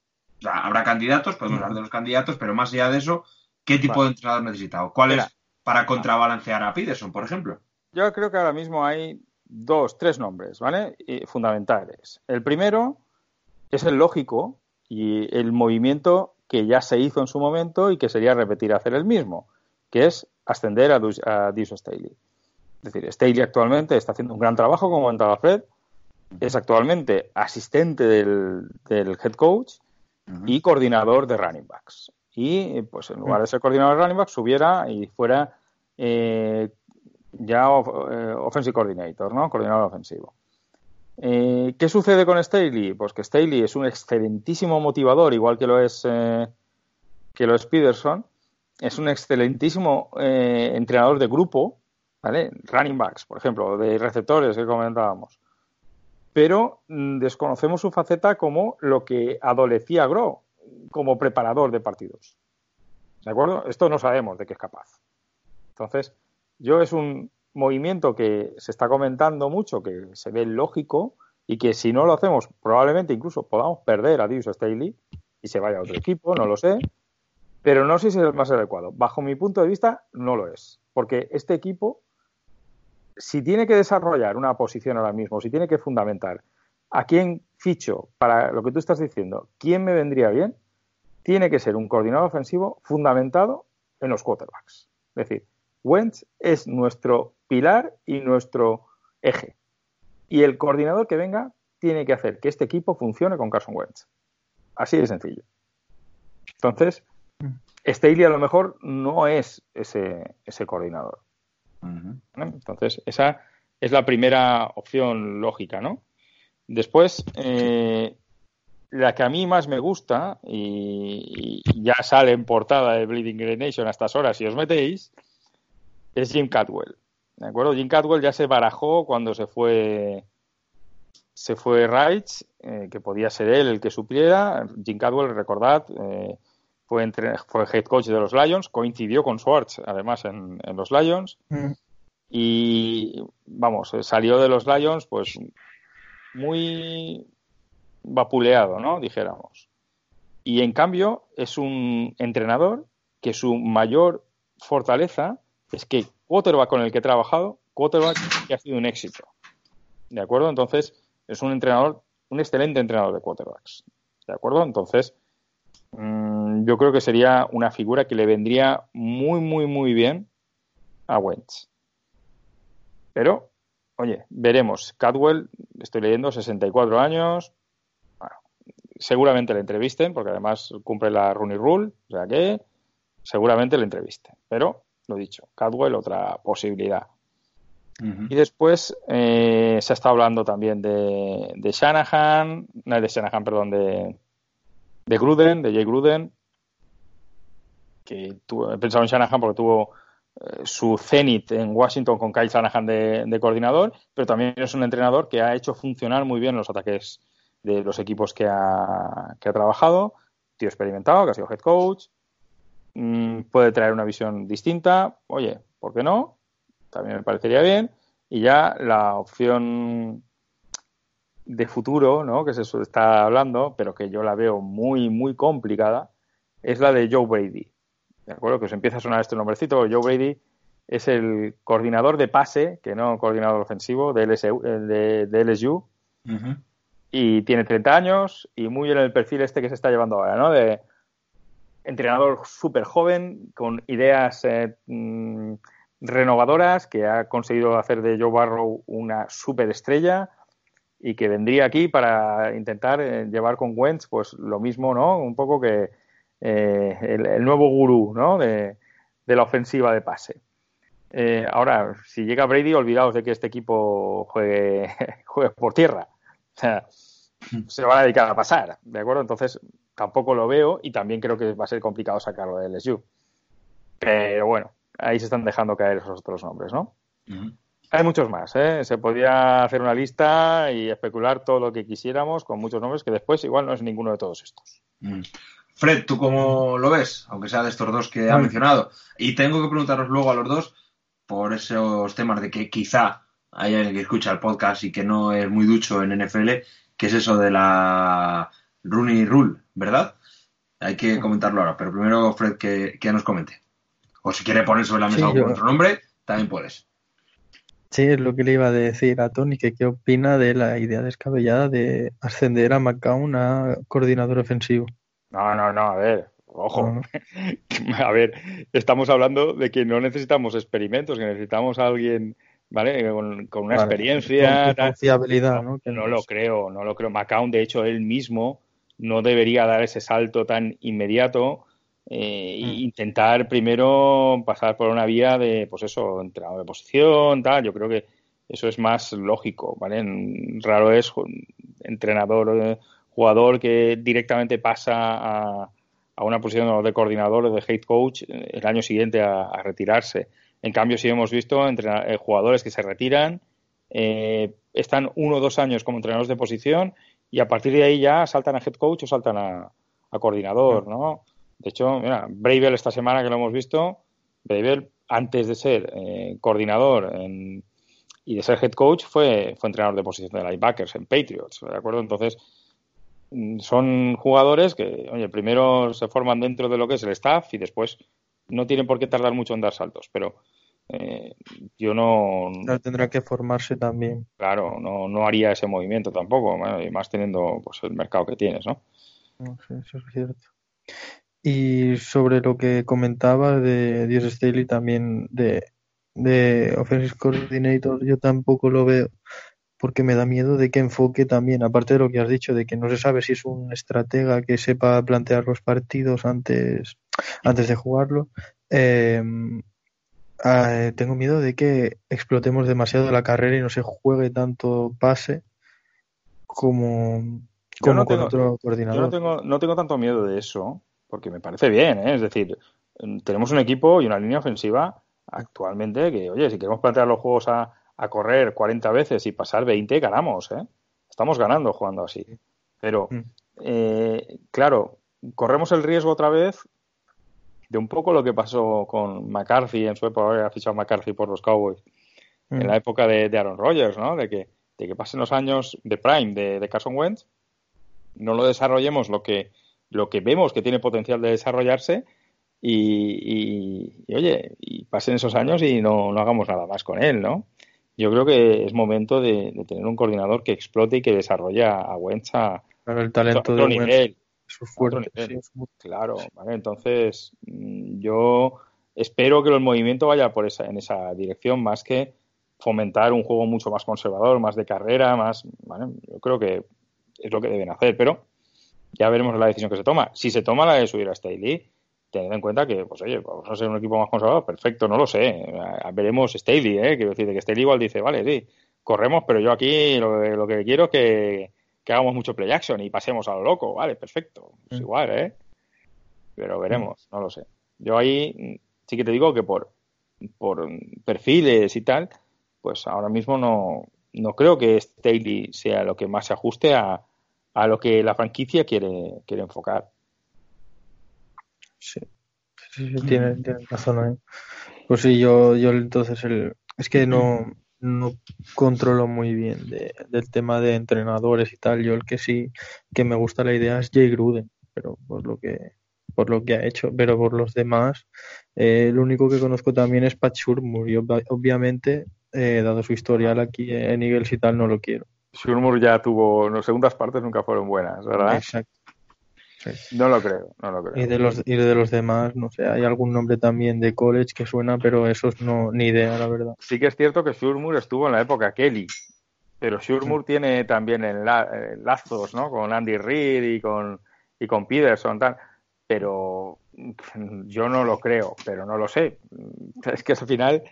habrá candidatos, podemos hablar de los candidatos, pero más allá de eso, ¿qué tipo de entrenador necesitado? ¿Cuál es para contrabalancear a Peterson, por ejemplo? Yo creo que ahora mismo hay dos, tres nombres, ¿vale? fundamentales. El primero es el lógico y el movimiento que ya se hizo en su momento y que sería repetir hacer el mismo, que es ascender a, a Staley. Es decir, Staley actualmente está haciendo un gran trabajo, como comentaba Fred, es actualmente asistente del, del head coach y coordinador de running backs. Y pues en lugar de ser coordinador de running backs, subiera y fuera eh, ya eh, offensive coordinator, ¿no? Coordinador ofensivo. Eh, ¿Qué sucede con Staley? Pues que Staley es un excelentísimo motivador, igual que lo es, que lo es Peterson. Es un excelentísimo entrenador de grupo, ¿vale? Running backs, por ejemplo, de receptores que comentábamos pero mm, desconocemos su faceta como lo que adolecía Gro, como preparador de partidos. ¿De acuerdo? Esto no sabemos de qué es capaz. Entonces, yo es un movimiento que se está comentando mucho, que se ve lógico y que si no lo hacemos, probablemente incluso podamos perder a Dios Staley y se vaya a otro equipo, no lo sé, pero no sé si es el más adecuado. Bajo mi punto de vista, no lo es, porque este equipo si tiene que desarrollar una posición ahora mismo, si tiene que fundamentar a quién ficho para lo que tú estás diciendo, quién me vendría bien, tiene que ser un coordinador ofensivo fundamentado en los quarterbacks. Es decir, Wentz es nuestro pilar y nuestro eje. Y el coordinador que venga tiene que hacer que este equipo funcione con Carson Wentz. Así de sencillo. Entonces, mm. Staley a lo mejor no es ese, ese coordinador. Entonces, esa es la primera opción lógica, ¿no? Después, eh, la que a mí más me gusta, y, ya sale en portada de Bleeding Green Nation a estas horas si os metéis, es Jim Cadwell. ¿De acuerdo? Jim Cadwell ya se barajó cuando se fue se fue Wright, eh, que podía ser él el que supliera. Jim Cadwell, recordad, eh, fue, fue head coach de los Lions, coincidió con Schwartz además en, los Lions mm. y vamos, salió de los Lions pues muy vapuleado, ¿no? Dijéramos. Y en cambio es un entrenador que su mayor fortaleza es que quarterback con el que he trabajado, quarterback que ha sido un éxito. ¿De acuerdo? Entonces es un entrenador, un excelente entrenador de quarterbacks. ¿De acuerdo? Entonces, Mm, yo creo que sería una figura que le vendría muy, muy, muy bien a Wentz. Pero, oye, veremos. Cadwell, estoy leyendo, 64 años. seguramente le entrevisten, porque además cumple la Rooney Rule, o sea que seguramente le entrevisten. Pero lo dicho. Cadwell, otra posibilidad. Y después eh, se está hablando también de, de Shanahan, no de Shanahan, perdón, de, de Gruden, de Jay Gruden, que tuvo, he pensado en Shanahan porque tuvo eh, su cenit en Washington con Kyle Shanahan de, coordinador, pero también es un entrenador que ha hecho funcionar muy bien los ataques de los equipos que ha, trabajado, tío experimentado, que ha sido head coach, mm, puede traer una visión distinta, oye, ¿por qué no? también me parecería bien. Y ya la opción de futuro, ¿no? que se está hablando, pero que yo la veo muy, muy complicada, es la de Joe Brady. ¿De acuerdo? Que os empieza a sonar este nombrecito. Joe Brady es el coordinador de pase, que no coordinador ofensivo, de LSU. De, LSU Y tiene 30 años y muy en el perfil este que se está llevando ahora, ¿no? De entrenador súper joven, con ideas eh, mm, renovadoras, que ha conseguido hacer de Joe Barrow una superestrella y que vendría aquí para intentar eh, llevar con Wentz pues lo mismo, ¿no? Un poco que eh, el, nuevo gurú, ¿no? De, la ofensiva de pase. Eh, ahora, si llega Brady, olvidaos de que este equipo juegue, [LAUGHS] juegue por tierra. O sea, se van a dedicar a pasar, ¿de acuerdo? Entonces, tampoco lo veo y también creo que va a ser complicado sacarlo de LSU. Pero bueno, ahí se están dejando caer esos otros nombres, ¿no? Hay muchos más, ¿eh? Se podría hacer una lista y especular todo lo que quisiéramos con muchos nombres que después igual no es ninguno de todos estos. Fred, ¿tú cómo lo ves? Aunque sea de estos dos que ha mencionado. Y tengo que preguntaros luego a los dos por esos temas de que quizá hay alguien que escucha el podcast y que no es muy ducho en NFL, que es eso de la Rooney Rule, ¿verdad? Hay que comentarlo ahora, pero primero Fred que, que nos comente. O si quiere poner sobre la mesa otro nombre, también puedes. Sí, es lo que le iba a decir a Tony, que qué opina de la idea descabellada de ascender a McCown a coordinador ofensivo. No, no, no, a ver, ojo. [LAUGHS] a ver, estamos hablando de que no necesitamos experimentos, que necesitamos a alguien, ¿vale? Con, una experiencia. Con fiabilidad, ¿no? no lo creo, no lo creo. McCown, de hecho, él mismo no debería dar ese salto tan inmediato eh, mm. intentar primero pasar por una vía de, pues eso, entrenador de posición, tal. Yo creo que eso es más lógico, ¿vale? Raro es entrenador, eh, jugador que directamente pasa a, a una posición de coordinador o de head coach eh, el año siguiente a, retirarse. En cambio, sí hemos visto entre, jugadores que se retiran, están uno o dos años como entrenadores de posición y a partir de ahí ya saltan a head coach o saltan a, a coordinador, ¿no? De hecho, mira, Bravel esta semana que lo hemos visto, Bravel antes de ser eh, coordinador y de ser head coach fue, fue entrenador de posición de linebackers en Patriots, ¿de acuerdo? Entonces, mm, son jugadores que, oye, primero se forman dentro de lo que es el staff y después no tienen por qué tardar mucho en dar saltos, pero eh, yo no... tendrá que formarse también. Claro, no, no haría ese movimiento tampoco, y más teniendo pues el mercado que tienes, ¿no? no sé, eso es cierto. Y sobre lo que comentaba de Dios Staley también de, de Offensive Coordinator, yo tampoco lo veo porque me da miedo de que enfoque también, aparte de lo que has dicho, de que no se sabe si es un estratega que sepa plantear los partidos antes, antes de jugarlo. Em, ah, tengo miedo de que explotemos demasiado la carrera y no se juegue tanto pase como, como con otro coordinador. Yo no tengo, no tengo tanto miedo de eso, porque me parece bien, ¿eh? es decir, tenemos un equipo y una línea ofensiva actualmente que, oye, si queremos plantear los juegos a, correr 40 veces y pasar 20, ganamos, ¿eh? Estamos ganando jugando así. Pero, mm. eh, claro, corremos el riesgo otra vez de un poco lo que pasó con McCarthy en su época, ha fichado McCarthy por los Cowboys, en la mm. época de, Aaron Rodgers, ¿no? De que, de que pasen los años de prime de, de Carson Wentz, no lo desarrollemos lo que lo que vemos que tiene potencial de desarrollarse y, oye, y pasen esos años y no, no, hagamos nada más con él, ¿no? Yo creo que es momento de, tener un coordinador que explote y que desarrolle a Wentz a, el talento otro de nivel. Claro, ¿vale? Entonces, mm, yo espero que el movimiento vaya por esa, en esa dirección más que fomentar un juego mucho más conservador, más de carrera, más. Yo creo que es lo que deben hacer, pero ya veremos la decisión que se toma. Si se toma la de subir a Staley, teniendo en cuenta que, pues oye, vamos a ser un equipo más conservador, perfecto, no lo sé. Eh, veremos Staley, ¿eh? Quiero decir, que Staley igual dice, vale, sí, corremos, pero yo aquí lo, lo que quiero es que, que, hagamos mucho play action y pasemos a lo loco, vale, perfecto. Pues mm. igual, ¿eh? Pero veremos, no lo sé. Yo ahí sí que te digo que por, por perfiles y tal, pues ahora mismo no, no creo que Staley sea lo que más se ajuste a, a lo que la franquicia quiere, quiere enfocar. Sí, sí, tiene, razón ahí. Pues sí, yo, yo entonces el, es que no, no controlo muy bien del tema de entrenadores y tal. Yo el que sí que me gusta la idea es Jay Gruden, pero por lo que por lo que ha hecho, pero por los demás, eh, el único que conozco también es Pat Shurmur y obviamente, eh, dado su historial aquí en Eagles y tal, no lo quiero. Shurmur ya tuvo, las segundas partes nunca fueron buenas, ¿verdad? Exacto. No lo creo, no lo creo. Y de los, y de los demás, no sé, hay algún nombre también de college que suena, pero esos no, ni idea, la verdad. Sí que es cierto que Shurmur estuvo en la época Kelly, pero Shurmur tiene también lazos, ¿no? Con Andy Reid y con, y con Peterson, tal. Pero yo no lo creo, pero no lo sé. Es que al final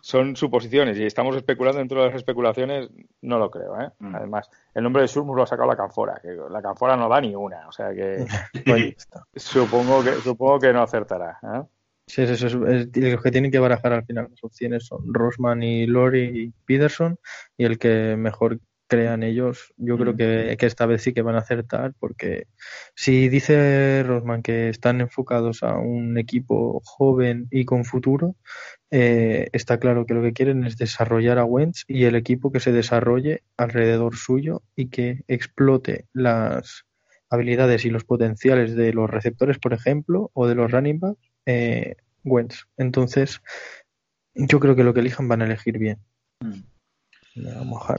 son suposiciones y estamos especulando dentro de las especulaciones, no lo creo. ¿eh? Mm. Además, el nombre de Surmus lo ha sacado la Canfora, que la Canfora no da ni una, o sea que [LAUGHS] supongo que supongo que no acertará. ¿eh? Sí, eso es, los que tienen que barajar al final las opciones son Rosman y Lori y Peterson y el que mejor crean ellos, yo creo que, que, esta vez sí que van a acertar, porque si dice Rosman que están enfocados a un equipo joven y con futuro, eh, está claro que lo que quieren es desarrollar a Wentz y el equipo que se desarrolle alrededor suyo y que explote las habilidades y los potenciales de los receptores, por ejemplo, o de los running backs, eh, Wentz. Entonces, yo creo que lo que elijan van a elegir bien. Vamos a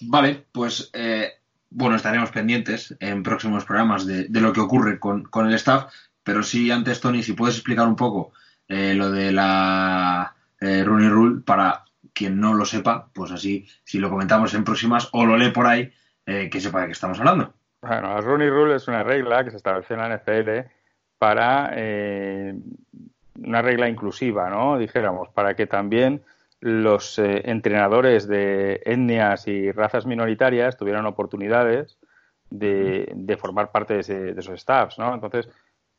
Vale, pues eh, bueno, estaremos pendientes en próximos programas de, lo que ocurre con, con, el staff, pero sí antes, Tony, si puedes explicar un poco eh, lo de la eh, Rooney Rule para quien no lo sepa, pues así, si lo comentamos en próximas o lo lee por ahí, eh, que sepa de qué estamos hablando. Bueno, la Rooney Rule es una regla que se estableció en la NFL para una regla inclusiva, ¿no? Dijéramos, para que también los entrenadores de etnias y razas minoritarias tuvieran oportunidades de, de formar parte de, de, esos staffs, ¿no? Entonces,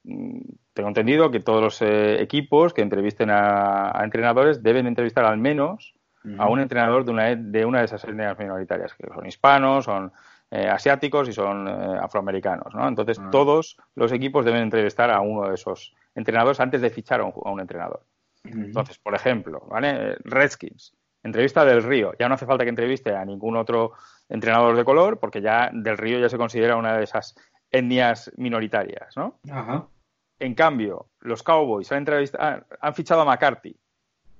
Mm, tengo entendido que todos los eh, equipos que entrevisten a, entrenadores deben entrevistar al menos a un entrenador de una, de una de esas etnias minoritarias, que son hispanos, son eh, asiáticos y son eh, afroamericanos. ¿no? Entonces, ah. todos los equipos deben entrevistar a uno de esos entrenadores antes de fichar a un, entrenador. Entonces, por ejemplo, ¿vale? Redskins, entrevista del Río. Ya no hace falta que entreviste a ningún otro entrenador de color, porque ya del Río ya se considera una de esas etnias minoritarias, ¿no? Ajá. En cambio, los Cowboys han, han fichado a McCarthy.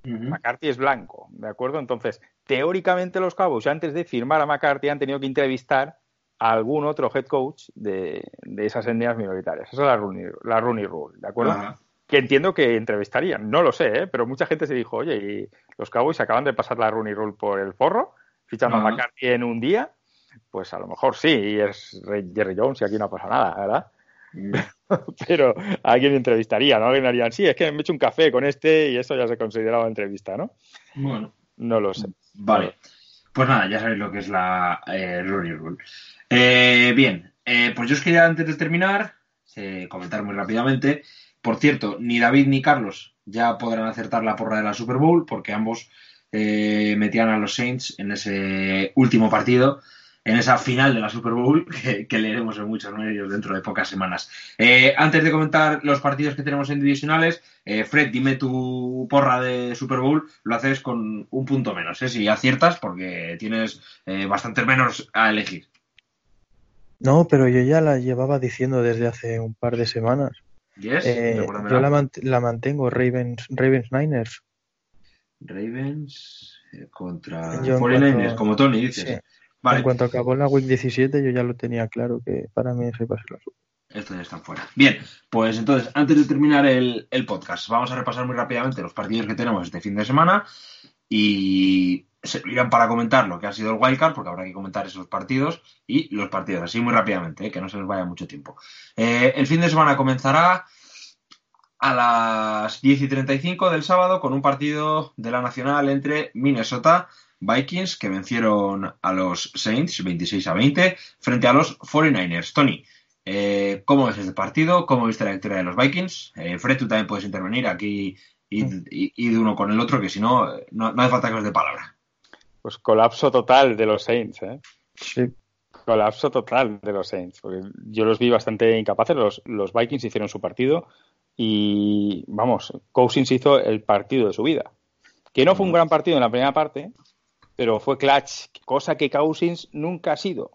McCarthy es blanco, ¿de acuerdo? Entonces, teóricamente los Cowboys, antes de firmar a McCarthy, han tenido que entrevistar a algún otro head coach de, esas etnias minoritarias. Esa es la Rooney, la Rule, ¿de acuerdo? Que entiendo que entrevistarían, no lo sé, ¿eh? pero mucha gente se dijo, oye, y los Cowboys acaban de pasar la Rooney Rule por el forro, fichando a McCarthy en un día, pues a lo mejor sí, y es Jerry Jones y aquí no pasa nada, ¿verdad? Mm. [LAUGHS] Pero a alguien entrevistaría, ¿no? Alguien haría, sí, es que me he hecho un café con este y eso ya se consideraba entrevista, ¿no? Bueno. No lo sé. Vale. Pues nada, ya sabéis lo que es la eh, Rule. Eh, bien, eh, pues yo os quería antes de terminar comentar muy rápidamente. Por cierto, ni David ni Carlos ya podrán acertar la porra de la Super Bowl porque ambos metían a los Saints en ese último partido en esa final de la Super Bowl [LAUGHS] que, leeremos en muchos medios dentro de pocas semanas. Eh, antes de comentar los partidos que tenemos en divisionales, eh, Fred, dime tu porra de Super Bowl, lo haces con un punto menos, ¿eh? si aciertas, porque tienes eh, bastante menos a elegir. No, pero yo ya la llevaba diciendo desde hace un par de semanas. Yes, yo la, mantengo, Ravens, Ravens Niners. Ravens contra 49ers, como Tony dices. En cuanto acabó la Week 17, yo ya lo tenía claro que para mí eso iba a ser la. Estos ya están fuera. Bien, pues entonces, antes de terminar el, podcast, vamos a repasar muy rápidamente los partidos que tenemos este fin de semana y servirán para comentar lo que ha sido el wildcard, porque habrá que comentar esos partidos y los partidos, así muy rápidamente, ¿eh? que no se nos vaya mucho tiempo. Eh, el fin de semana comenzará a las 10 y 35 del sábado con un partido de la Nacional entre Minnesota Vikings, que vencieron a los Saints 26 a 20, frente a los 49ers. Tony, eh, ¿cómo ves este partido? ¿Cómo viste la victoria de los Vikings? Eh, Fred, tú también puedes intervenir aquí y, de uno con el otro, que si no, no, no hace falta que os dé palabra. Pues colapso total de los Saints, ¿eh? Sí. Colapso total de los Saints. Porque yo los vi bastante incapaces. Los, los Vikings hicieron su partido y, vamos, Cousins hizo el partido de su vida. Que no fue un gran partido en la primera parte, pero fue clutch, cosa que Cousins nunca ha sido.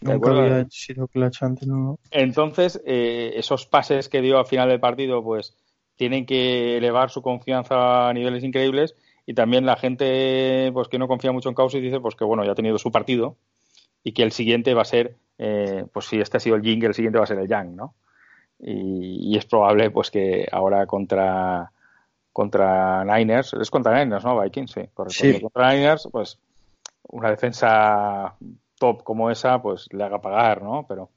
¿De Nunca había sido clutch antes, ¿no? Entonces, eh, esos pases que dio al final del partido, pues tienen que elevar su confianza a niveles increíbles y también la gente pues que no confía mucho en Cousins dice pues que bueno, ya ha tenido su partido y que el siguiente va a ser, eh, pues si este ha sido el Ying, el siguiente va a ser el Yang, ¿no? Y, y es probable pues que ahora contra contra Niners, es contra Niners, ¿no? Vikings, sí, correcto. Sí. Contra Niners, pues una defensa top como esa, pues le haga pagar, ¿no? Pero,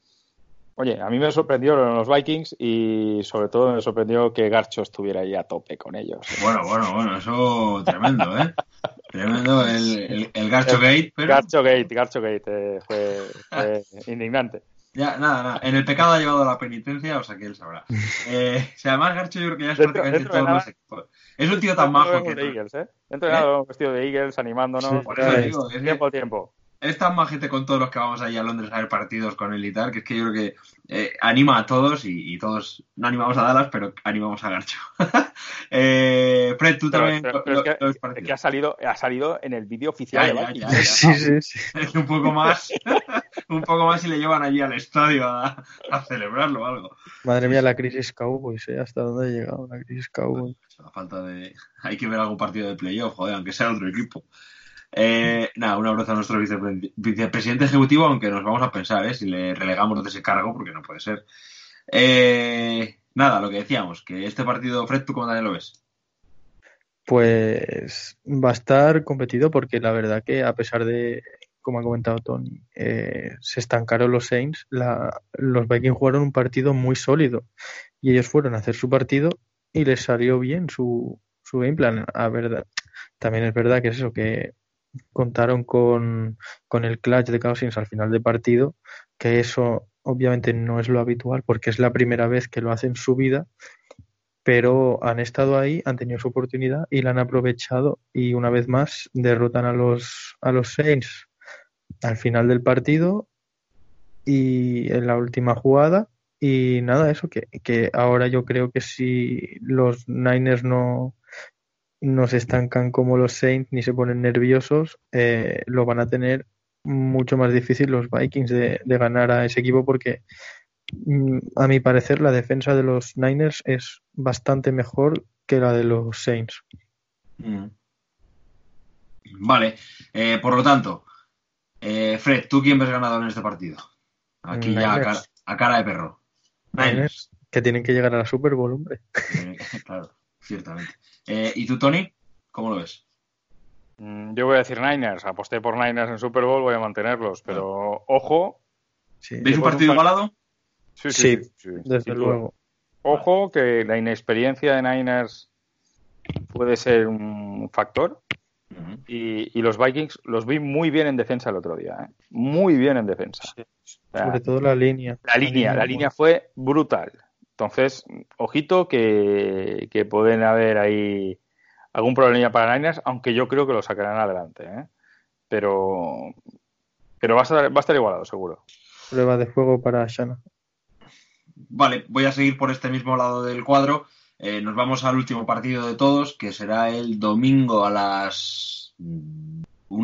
oye, a mí me sorprendió lo de los Vikings y sobre todo me sorprendió que Garcho estuviera ahí a tope con ellos. Bueno, bueno, bueno, eso tremendo, ¿eh? Tremendo el, el, el Garcho Gate, pero Garcho Gate, Garcho Gate, eh, fue, fue indignante. ya, nada, nada. En el pecado ha llevado la penitencia, o sea que él sabrá. Eh, sea, además Garcho yo creo que ya es Dentro- prácticamente dentro de todos nada-. Es un tío tan Dentro majo que... de Eagles, ¿eh? Dentro de nada, vestido de Eagles, animándonos. Sí, Por eso Claro. digo, es que tiempo al tiempo. Es tan majete con todos los que vamos ahí a Londres a ver partidos con él y tal, que es que yo creo que eh, anima a todos y, y todos no animamos a Dallas, pero animamos a Garcho. [LAUGHS] eh, Fred, tú Pero, también pero- lo- pero lo- es, que, es ha salido, ha salido en el vídeo oficial Ya, de ya, ya, ya. Sí, sí, sí. Es [LAUGHS] un poco más, [LAUGHS] un poco más y le llevan allí al estadio a, a celebrarlo o algo. Madre mía, la crisis Cowboys, ¿eh? ¿Hasta dónde ha llegado la crisis Cowboys? A falta de. Hay que ver algún partido de playoff, joder, aunque sea otro equipo. Eh, nada, un abrazo a nuestro vicepre- vicepresidente ejecutivo, aunque nos vamos a pensar, ¿eh? Si le relegamos de ese cargo, porque no puede ser. Eh, nada, lo que decíamos, que este partido, Fred, ¿tú cómo también lo ves? Pues va a estar competido porque la verdad que a pesar de, como ha comentado Tony, eh, se estancaron los Saints, la- los Vikings jugaron un partido muy sólido y ellos fueron a hacer su partido y les salió bien su, su game plan. A verdad, también es verdad que es eso, que contaron con, con el clutch de Cousins al final del partido, que eso obviamente no es lo habitual porque es la primera vez que lo hacen en su vida pero han estado ahí, han tenido su oportunidad y la han aprovechado y una vez más derrotan a los a los Saints al final del partido y en la última jugada. Y nada eso que, que ahora yo creo que si los Niners no no se estancan como los Saints ni se ponen nerviosos eh, lo van a tener mucho más difícil los Vikings de, de ganar a ese equipo porque Mm, a mi parecer, la defensa de los Niners es bastante mejor que la de los Saints. Mm. Vale, eh, por lo tanto, eh, Fred, ¿tú quién ves ganador en este partido? Aquí ya a cara, a cara de perro. Niners. Niners, que tienen que llegar a la Super Bowl, hombre. [LAUGHS] Claro, ciertamente. Eh, ¿Y tú, Tony? ¿Cómo lo ves? Mm, Yo voy a decir Niners, aposté por Niners en Super Bowl, voy a mantenerlos, pero ojo. Sí, ¿Veis un partido par- igualado? Sí, Sí, sí, sí, desde luego. Ojo que la inexperiencia de Niners puede ser un factor y, y los Vikings los vi muy bien en defensa el otro día, ¿eh? muy bien en defensa. Sí, O sea, Sobre todo la línea. la línea, la línea fue brutal. Entonces, ojito que, que pueden haber ahí algún problema para Niners, aunque yo creo que lo sacarán adelante, ¿eh? Pero, pero va a estar, va a estar igualado, seguro. Prueba de fuego para Shana. Vale, voy a seguir por este mismo lado del cuadro. Eh, nos vamos al último partido de todos, que será el domingo a las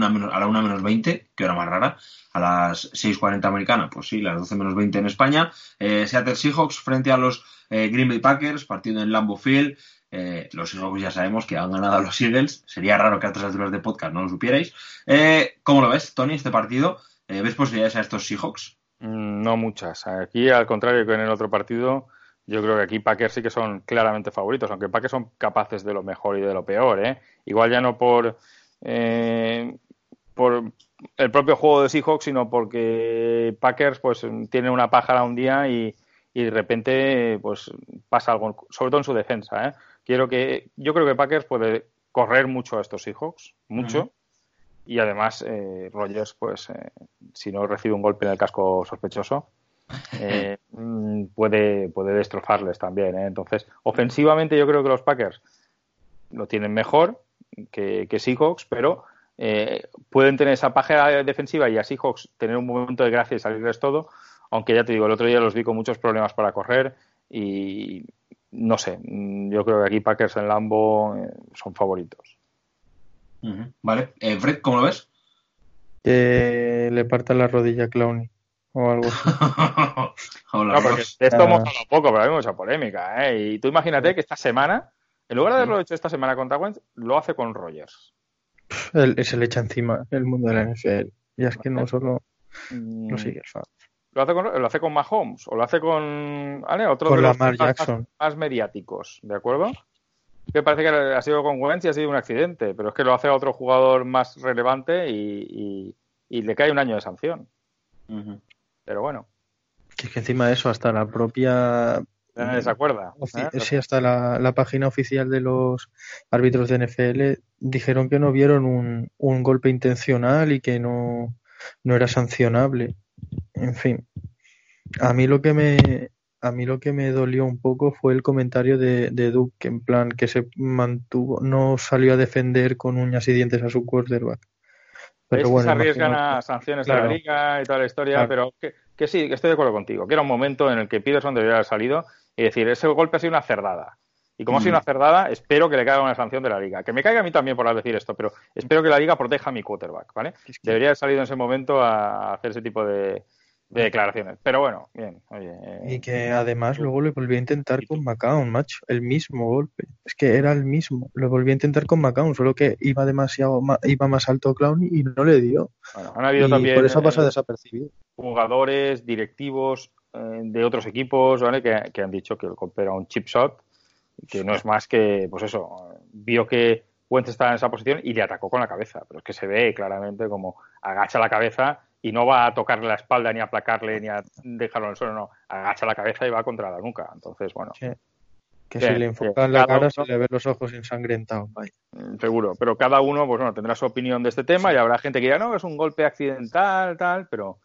a la 1 menos 20, que hora más rara, a las 6.40 americana, pues sí, las 12 menos 20 en España. Eh, Seattle Seahawks frente a los eh, Green Bay Packers, partido en Lambeau Field. Eh, los Seahawks ya sabemos que han ganado a los Eagles. Sería raro que a otras alturas de podcast no lo supierais. Eh, ¿Cómo lo ves, Tony, este partido? ¿Ves posibilidades a estos Seahawks? Mm, No muchas. Aquí, al contrario que en el otro partido, yo creo que aquí Packers sí que son claramente favoritos, aunque Packers son capaces de lo mejor y de lo peor, ¿eh? Igual ya no por, eh, por el propio juego de Seahawks, sino porque Packers pues tiene una pájara un día y, y de repente pues pasa algo, sobre todo en su defensa. ¿eh? Quiero que, yo creo que Packers puede correr mucho a estos Seahawks, mucho. Y además, eh, Rogers, pues, eh, si no recibe un golpe en el casco sospechoso, [LAUGHS] eh, puede, puede destrozarles también. ¿eh? Entonces, ofensivamente yo creo que los Packers lo tienen mejor que, que Seahawks, pero eh, pueden tener esa paja defensiva y a Seahawks tener un momento de gracia y salirles todo. Aunque ya te digo, el otro día los vi con muchos problemas para correr y no sé, mm, yo creo que aquí Packers en Lambo eh, son favoritos. Vale. Eh, Fred, ¿cómo lo ves? Que le parta la rodilla a Clowney o algo así. [LAUGHS] Hola, No, porque Ross. de esto Ah. hemos hablado poco, pero hay mucha polémica. ¿eh? Y tú imagínate que esta semana, en lugar de haberlo hecho esta semana contra Wentz, lo hace con Rogers. Él, se le echa encima el mundo de la NFL. Y es que no solo Mm, lo sigue fan. lo hace con lo hace con Mahomes o lo hace con ¿vale? otro Con de los Lamar más, Jackson. más mediáticos, ¿de acuerdo? Que parece que ha sido con Wentz y ha sido un accidente, pero es que lo hace a otro jugador más relevante y, y- y le cae un año de sanción. Pero bueno, Que es que encima de eso, hasta la propia. Nadie se acuerda. ¿eh? Sí, hasta la, la página oficial de los árbitros de NFL dijeron que no vieron un, un golpe intencional y que no, no era sancionable. En fin, a mí lo que me a mí lo que me dolió un poco fue el comentario de, de Duke, que en plan que se mantuvo, no salió a defender con uñas y dientes a su quarterback. Pero Es que bueno, se arriesgan imagino a sanciones de la liga y toda la historia, Claro. pero que, que sí, que estoy de acuerdo contigo, que era un momento en el que Peterson debería haber salido y decir, ese golpe ha sido una cerdada. Y como ha sido una cerdada, espero que le caiga una sanción de la liga. Que me caiga a mí también por decir esto, pero espero que la liga proteja a mi quarterback, ¿vale? Es que- Debería haber salido en ese momento a hacer ese tipo de, de declaraciones. Pero bueno, bien, oye. eh, Y que además luego lo volvió a intentar con McCown, macho. El mismo golpe. Es que era el mismo. Lo volvió a intentar con McCown, solo que iba demasiado ma- iba más alto Clowney y no le dio. bueno, han habido Y también por eso pasa eh, desapercibido. jugadores, directivos de otros equipos, ¿vale? Que, que han dicho que el golpe era un chip shot, que no es más que, pues eso, eh, vio que Wentz estaba en esa posición y le atacó con la cabeza, pero es que se ve claramente como agacha la cabeza y no va a tocarle la espalda ni a aplacarle ni a dejarlo en el suelo, no, agacha la cabeza y va contra la nuca. Entonces, bueno, Sí. Que Bien, si le enfocan la cara se uno- le ven los ojos ensangrentados. Vaya. Mm, seguro, pero cada uno pues bueno, tendrá su opinión de este tema y habrá gente que dirá, no, es un golpe accidental, tal, pero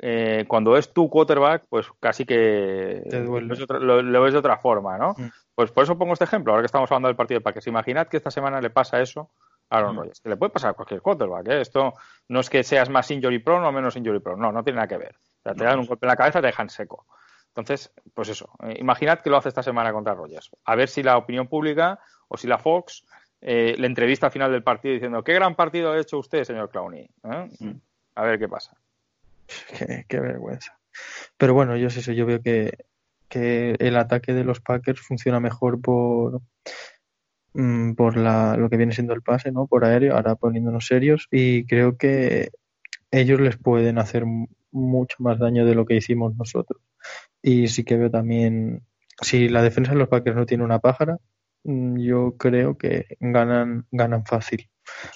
eh, cuando es tu quarterback, pues casi que lo ves de otra- lo, lo ves de otra forma, ¿no? Mm. Pues por eso pongo este ejemplo, ahora que estamos hablando del partido de Packers. Imaginad que esta semana le pasa eso a Aaron Mm. Rodgers, que le puede pasar a cualquier quarterback, ¿eh? Esto no es que seas más injury prone o menos injury prone, no, no tiene nada que ver. O sea, te dan un golpe en la cabeza, te dejan seco. Entonces, pues eso, eh, imaginad que lo hace esta semana contra Rogers. A ver si la opinión pública o si la Fox eh, le entrevista al final del partido diciendo qué gran partido ha hecho usted, señor Clowney. Mm. A ver qué pasa. [LAUGHS] Qué, vergüenza. Pero bueno, yo sé eso, yo veo que, que el ataque de los Packers funciona mejor por mm, por la, lo que viene siendo el pase, ¿no? Por aéreo, ahora poniéndonos serios, y creo que ellos les pueden hacer mucho más daño de lo que hicimos nosotros. Y sí que veo también, si la defensa de los Packers no tiene una pájara, mm, yo creo que ganan, ganan fácil.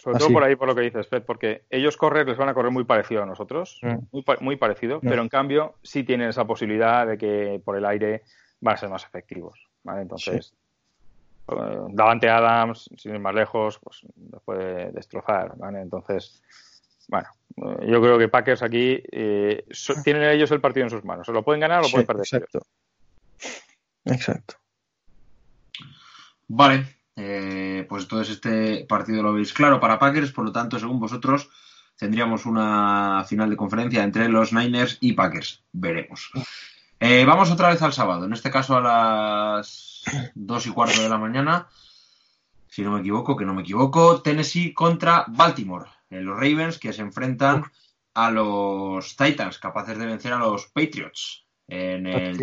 Sobre Así. todo por ahí, por lo que dices, Fred, porque ellos correr les van a correr muy parecido a nosotros, Mm. muy, pa- muy parecido, Mm. pero en cambio sí tienen esa posibilidad de que por el aire van a ser más efectivos. ¿vale? Entonces, eh, Davante Adams, sin ir más lejos, pues los puede destrozar. ¿vale? Entonces, bueno, eh, yo creo que Packers aquí eh, so- tienen ellos el partido en sus manos. Se lo pueden ganar o lo Sí, pueden perder. exacto. Exacto. Vale, eh, pues entonces este partido lo veis claro para Packers, por lo tanto, según vosotros, tendríamos una final de conferencia entre los Niners y Packers. Veremos. Eh, vamos otra vez al sábado, en este caso a las dos y cuarto de la mañana, si no me equivoco, que no me equivoco, Tennessee contra Baltimore, Eh, los Ravens que se enfrentan a los Titans, capaces de vencer a los Patriots en el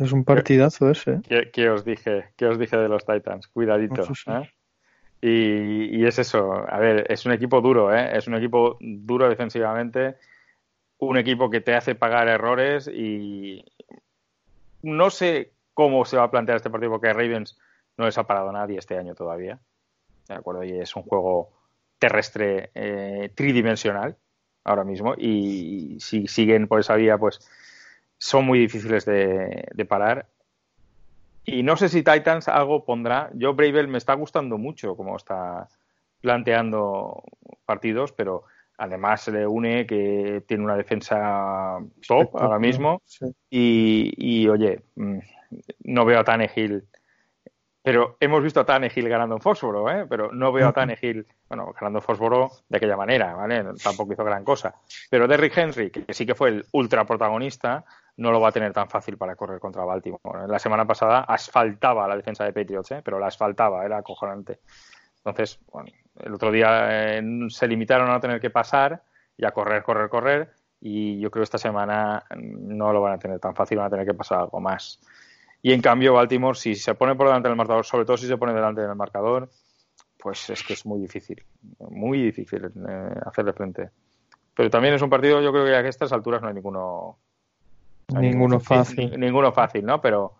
Es un partidazo ese. ¿Qué, qué os dije? ¿Qué os dije de los Titans? Cuidadito. Sí. ¿eh? Y, y es eso. A ver, es un equipo duro, ¿eh? Es un equipo duro defensivamente. Un equipo que te hace pagar errores y no sé cómo se va a plantear este partido porque Ravens no les ha parado nadie este año todavía. ¿De acuerdo? Y es un juego terrestre eh, tridimensional ahora mismo y si siguen por esa vía, pues son muy difíciles de, de parar. Y no sé si Titans algo pondrá. Yo, Bravel, me está gustando mucho cómo está planteando partidos, pero además se le une que tiene una defensa top ahora mismo. Sí. Y, y, oye, mm, no veo a Tannehill. Pero hemos visto a Tannehill ganando en Fósforo, ¿eh? pero no veo a Tannehill, bueno, ganando en Fósforo de aquella manera, ¿vale? Tampoco hizo gran cosa. Pero Derrick Henry, que sí que fue el ultra protagonista, no lo va a tener tan fácil para correr contra Baltimore. La semana pasada asfaltaba la defensa de Patriots, ¿eh? pero la asfaltaba, era acojonante. Entonces, bueno, el otro día eh, se limitaron a tener que pasar y a correr, correr, correr. Y yo creo que esta semana no lo van a tener tan fácil, van a tener que pasar algo más. Y en cambio, Baltimore, si se pone por delante del marcador, sobre todo si se pone delante del marcador, pues es que es muy difícil, muy difícil eh, hacerle frente. Pero también es un partido, yo creo que a estas alturas no hay ninguno. Ninguno fácil. Ninguno fácil, ¿no? Pero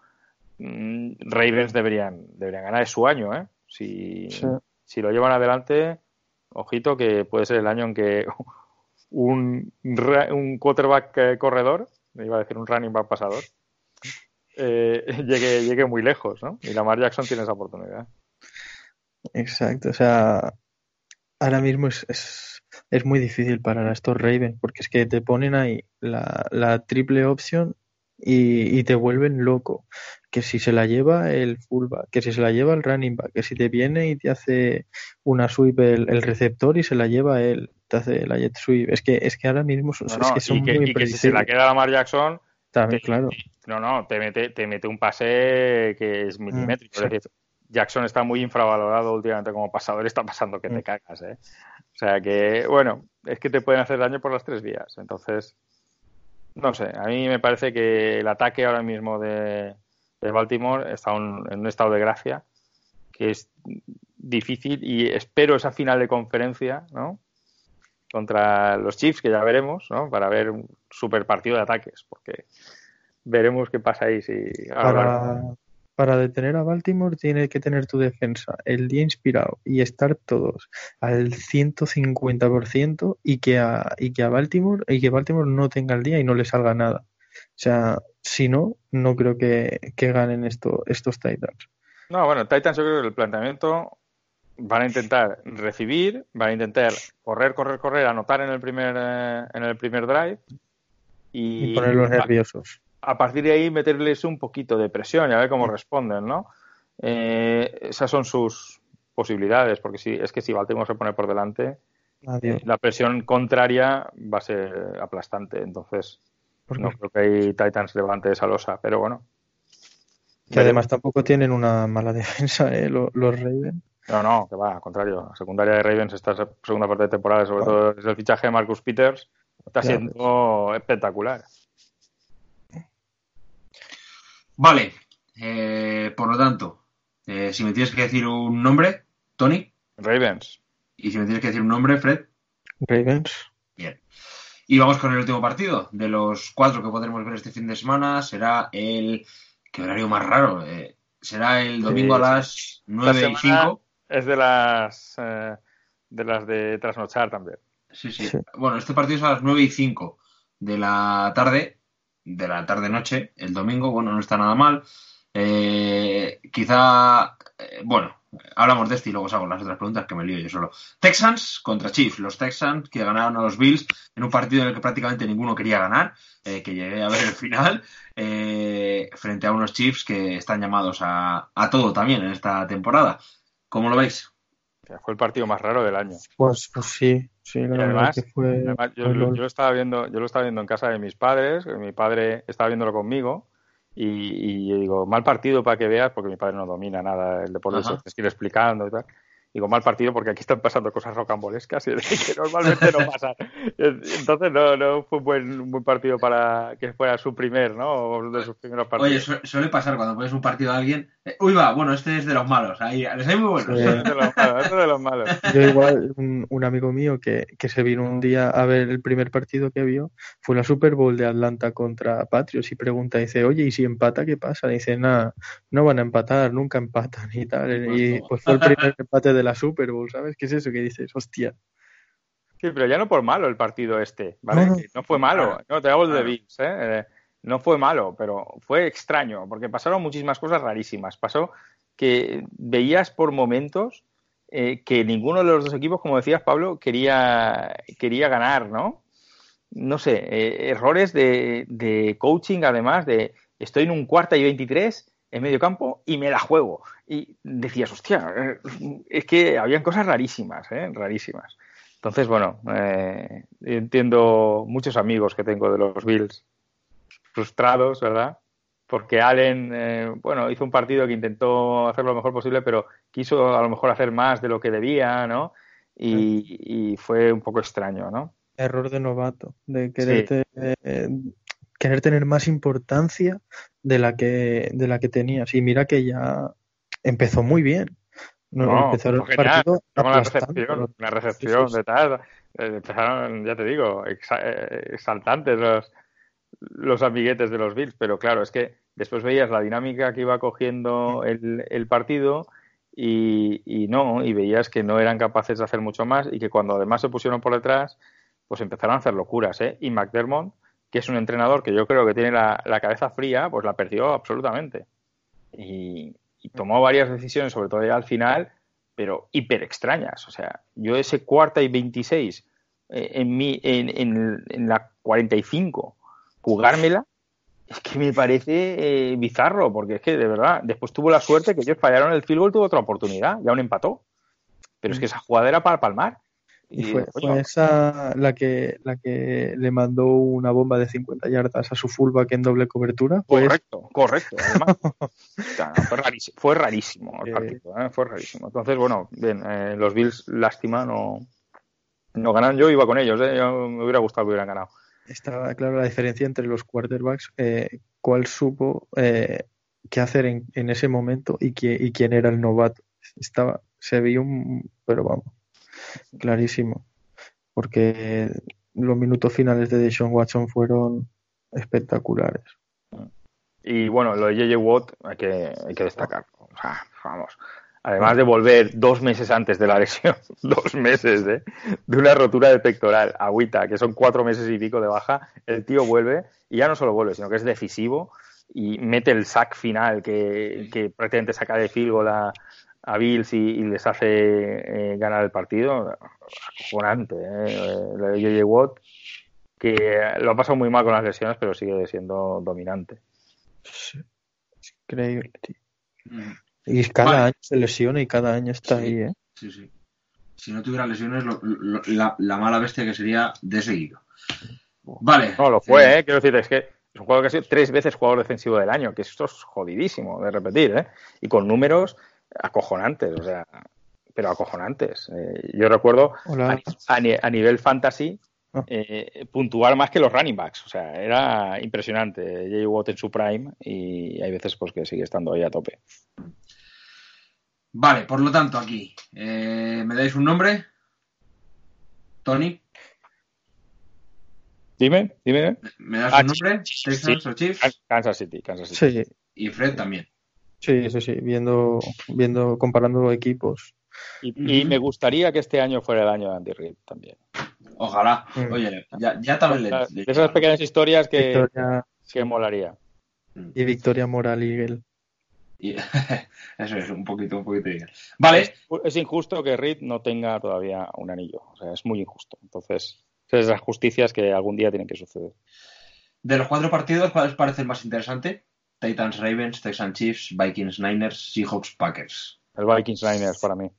mmm, Ravens deberían, deberían ganar, es su año, ¿eh? Si, sí. si lo llevan adelante, ojito que puede ser el año en que [LAUGHS] un, un quarterback eh, corredor, me iba a decir un running back pasador, eh, [LAUGHS] llegue, llegue muy lejos, ¿no? Y Lamar Jackson tiene esa oportunidad. Exacto, o sea, ahora mismo es, es, es muy difícil parar a estos Ravens, porque es que te ponen ahí la, la triple opción y, y, te vuelven loco. Que si se la lleva el fullback, que si se la lleva el running back, que si te viene y te hace una sweep el, el receptor y se la lleva él, te hace la jet sweep. Es que, es que ahora mismo son, no, no, es que son y que, muy y que si se la queda Lamar Jackson, también, claro. No, no, te mete, te mete un pase que es milimétrico. Mm. Es decir, Jackson está muy infravalorado últimamente como pasador, está pasando que te cagas, ¿eh? O sea que, bueno, es que te pueden hacer daño por las tres vías. Entonces, no sé, a mí me parece que el ataque ahora mismo de, de Baltimore está un, en un estado de gracia que es difícil y espero esa final de conferencia, ¿no? Contra los Chiefs, que ya veremos, ¿no? Para ver un super partido de ataques, porque veremos qué pasa ahí. Si para, para detener a Baltimore tiene que tener tu defensa el día inspirado y estar todos al 150% y que a, y que a Baltimore y que Baltimore no tenga el día y no le salga nada. O sea, si no, no creo que, que ganen esto, estos Titans. No, bueno, Titans yo creo que el planteamiento van a intentar recibir, van a intentar correr, correr, correr, anotar en el primer, eh, en el primer drive y, y ponerlos nerviosos a partir de ahí meterles un poquito de presión y a ver cómo responden, ¿no? Eh, esas son sus posibilidades, porque si es que si Baltimore se pone por delante, Adiós. la presión contraria va a ser aplastante. Entonces, no creo que hay Titans levante esa losa, pero bueno. Que además tampoco tienen una mala [LAUGHS] defensa, ¿eh? Los, los Ravens. No, no, que va, al contrario. La secundaria de Ravens esta segunda parte de temporada, sobre claro. todo desde el fichaje de Marcus Peters, está claro. siendo espectacular. Vale, eh, por lo tanto, eh, si me tienes que decir un nombre, Tony. Ravens. Y si me tienes que decir un nombre, Fred. Ravens. Bien. Y vamos con el último partido. De los cuatro que podremos ver este fin de semana, será el. ¿Qué horario más raro? Eh, será el domingo sí, a las 9 y 5. Es de las. Eh, de las de trasnochar también. Sí, sí, sí. Bueno, este partido es a las 9 y 5 de la tarde de la tarde-noche, el domingo, bueno, no está nada mal. Eh, quizá, eh, bueno, hablamos de este y luego os las otras preguntas que me lío yo solo. Texans contra Chiefs, los Texans que ganaron a los Bills en un partido en el que prácticamente ninguno quería ganar, eh, que llegué a ver el final, frente a unos Chiefs que están llamados a, a todo también en esta temporada. ¿Cómo lo veis? Fue el partido más raro del año. Pues, pues sí, sí, la además, que fue. Además, yo, yo, yo, estaba viendo, yo lo estaba viendo en casa de mis padres, mi padre estaba viéndolo conmigo, y, y yo digo, mal partido para que veas, porque mi padre no domina nada el deporte, se te estoy explicando y tal. Digo, mal partido porque aquí están pasando cosas rocambolescas y [LAUGHS] que normalmente no pasan. Entonces no, no fue un buen, un buen partido para que fuera su primer, ¿no? O de sus primeros partidos. Oye, suele pasar cuando pones un partido a alguien. Eh, uy, va, bueno, este es de los malos. Ahí, les hay muy buenos. Sí. es de los malos, es de los malos. [LAUGHS] Yo igual, un, un, amigo mío que, que se vino un día a ver el primer partido que vio fue la Super Bowl de Atlanta contra Patriots y pregunta, dice, oye, ¿y si empata qué pasa? dice, nada, no van a empatar, nunca empatan y tal. Y pues fue el primer [LAUGHS] empate de la Super Bowl, ¿sabes? ¿Qué es eso que dices? Hostia. Sí, pero ya no por malo el partido este, ¿vale? No, no. no fue malo, no, te hago el de Bills, ¿eh? no fue malo, pero fue extraño, porque pasaron muchísimas cosas rarísimas. Pasó que veías por momentos eh, que ninguno de los dos equipos, como decías, Pablo, quería, quería ganar, ¿no? No sé, eh, errores de, de, coaching, además, de estoy en un cuarta y 23 en medio campo y me la juego. Y decías, hostia, eh, es que habían cosas rarísimas, ¿eh? Rarísimas. Entonces, bueno, eh, entiendo muchos amigos que tengo de los Bills frustrados, ¿verdad? Porque Allen, eh, bueno, hizo un partido que intentó hacer lo mejor posible, pero quiso a lo mejor hacer más de lo que debía, ¿no? Y, y fue un poco extraño, ¿no? Error de novato, de querer, sí. eh, querer tener más importancia de la que de la que tenías. Y mira que ya empezó muy bien. No, no empezó el partido una recepción, una recepción sí, sí, de tal. Eh, empezaron, ya te digo, eh, exaltantes los, los amiguetes de los Bills, pero claro, es que después veías la dinámica que iba cogiendo el, el partido y, y, no, y veías que no eran capaces de hacer mucho más y que cuando además se pusieron por detrás, pues empezaron a hacer locuras, ¿eh? Y McDermott, que es un entrenador que yo creo que tiene la, la cabeza fría, pues la perdió absolutamente. Y, y tomó varias decisiones, sobre todo ya al final, pero hiper extrañas. O sea, yo ese cuarta y 26 eh, en, mi, en, en, en, la 45, jugármela, es que me parece eh, bizarro, porque es que de verdad, después tuvo la suerte que ellos fallaron el field goal, tuvo otra oportunidad, ya un empató. Pero es que esa jugada era para palmar. Y fue, fue, esa la que, la que le mandó una bomba de 50 yardas a su fullback en doble cobertura. Pues... Correcto, correcto. Además, [LAUGHS] fue, rarísimo, fue rarísimo el partido, ¿eh? fue rarísimo. Entonces, bueno, bien, eh, los Bills, lástima, no, no ganan. Yo iba con ellos, ¿eh? Yo me hubiera gustado que hubieran ganado. Estaba claro la diferencia entre los quarterbacks, eh, cuál supo eh, qué hacer en, en, ese momento y, qué, y quién era el novato. Estaba, se vio un, pero vamos, clarísimo. Porque los minutos finales de Deshaun Watson fueron espectaculares. Y bueno, lo de JJ Watt hay que, hay que destacar. Vamos. Además de volver dos meses antes de la lesión, [LAUGHS] dos meses ¿eh? de una rotura de pectoral, agüita, que son cuatro meses y pico de baja, el tío vuelve y ya no solo vuelve, sino que es decisivo y mete el sack final que, que pretende sacar de field goal a, Bills y, y, les hace eh, ganar el partido. Acojonante, ¿eh? J.J. Watt, que lo ha pasado muy mal con las lesiones, pero sigue siendo dominante. Sí. Es increíble, tío. Mm. Y cada vale. año se lesiona y cada año está sí, ahí, ¿eh? Sí, sí. Si no tuviera lesiones, lo, lo, la, la, mala bestia que sería de seguido. Vale. No, lo fue, ¿eh? Quiero decir, es que es un jugador que ha sido tres veces jugador defensivo del año, que esto es jodidísimo de repetir, ¿eh? Y con números acojonantes, o sea, pero acojonantes. Eh, yo recuerdo a, a, a, nivel fantasy Ah. eh, puntuar más que los running backs, o sea, era impresionante. Jay Watt en su prime y hay veces pues que sigue estando ahí a tope. Vale, por lo tanto aquí, eh, ¿me dais un nombre? Tony. Dime, dime. ¿Me das ah, un nombre? ¿Texans sí. o Chiefs? Kansas City, Kansas City. Sí. Y Fred también. Sí, sí, sí, viendo, viendo, comparando equipos. Y, y, me gustaría que este año fuera el año de Andy Reid también. Ojalá. Mm. Oye, ya, ya también le, le, De esas pequeñas historias que, Victoria, que molaría. Y Victoria Moral Eagle. Y, [LAUGHS] eso es, un poquito, un poquito Eagle. Vale. Es, es, injusto que Reed no tenga todavía un anillo. O sea, es muy injusto. Entonces, es esas justicias que algún día tienen que suceder. De los cuatro partidos, ¿cuál os parece el más interesante? Titans, Ravens, Texans, Chiefs, Vikings, Niners, Seahawks, Packers. El Vikings, Niners para mí.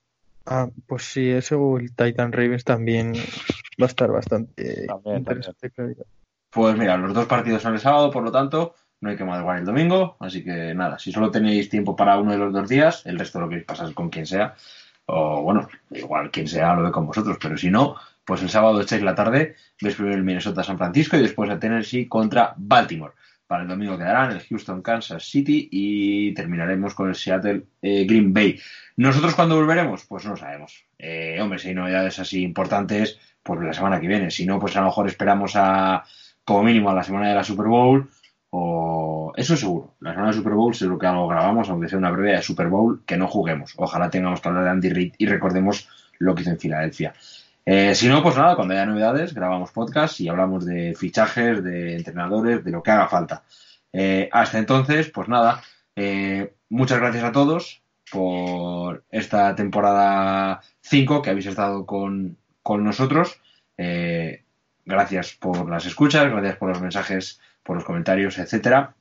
Ah, pues sí, eso el Titan Ravens también va a estar bastante también, interesante. También. Pues mira, los dos partidos son el sábado, por lo tanto, no hay que madrugar el domingo, así que nada, si solo tenéis tiempo para uno de los dos días, el resto lo queréis pasar con quien sea, o bueno, igual quien sea lo ve con vosotros, pero si no, pues el sábado echáis la tarde, veis primero el Minnesota San Francisco y después el Tennessee contra Baltimore. Para el domingo quedarán el Houston Kansas City y terminaremos con el Seattle eh, Green Bay. ¿Nosotros cuándo volveremos? Pues no lo sabemos. Eh, hombre, si hay novedades así importantes, pues la semana que viene. Si no, pues a lo mejor esperamos a, como mínimo, a la semana de la Super Bowl. O eso seguro. La semana de Super Bowl seguro que algo grabamos, aunque sea una breve de Super Bowl, que no juguemos. Ojalá tengamos que hablar de Andy Reid y recordemos lo que hizo en Filadelfia. Eh, si no, pues nada, cuando haya novedades, grabamos podcast y hablamos de fichajes, de entrenadores, de lo que haga falta. Eh, hasta entonces, pues nada, eh, muchas gracias a todos por esta temporada 5 que habéis estado con, con nosotros. Gracias por las escuchas, gracias por los mensajes, por los comentarios, etcétera.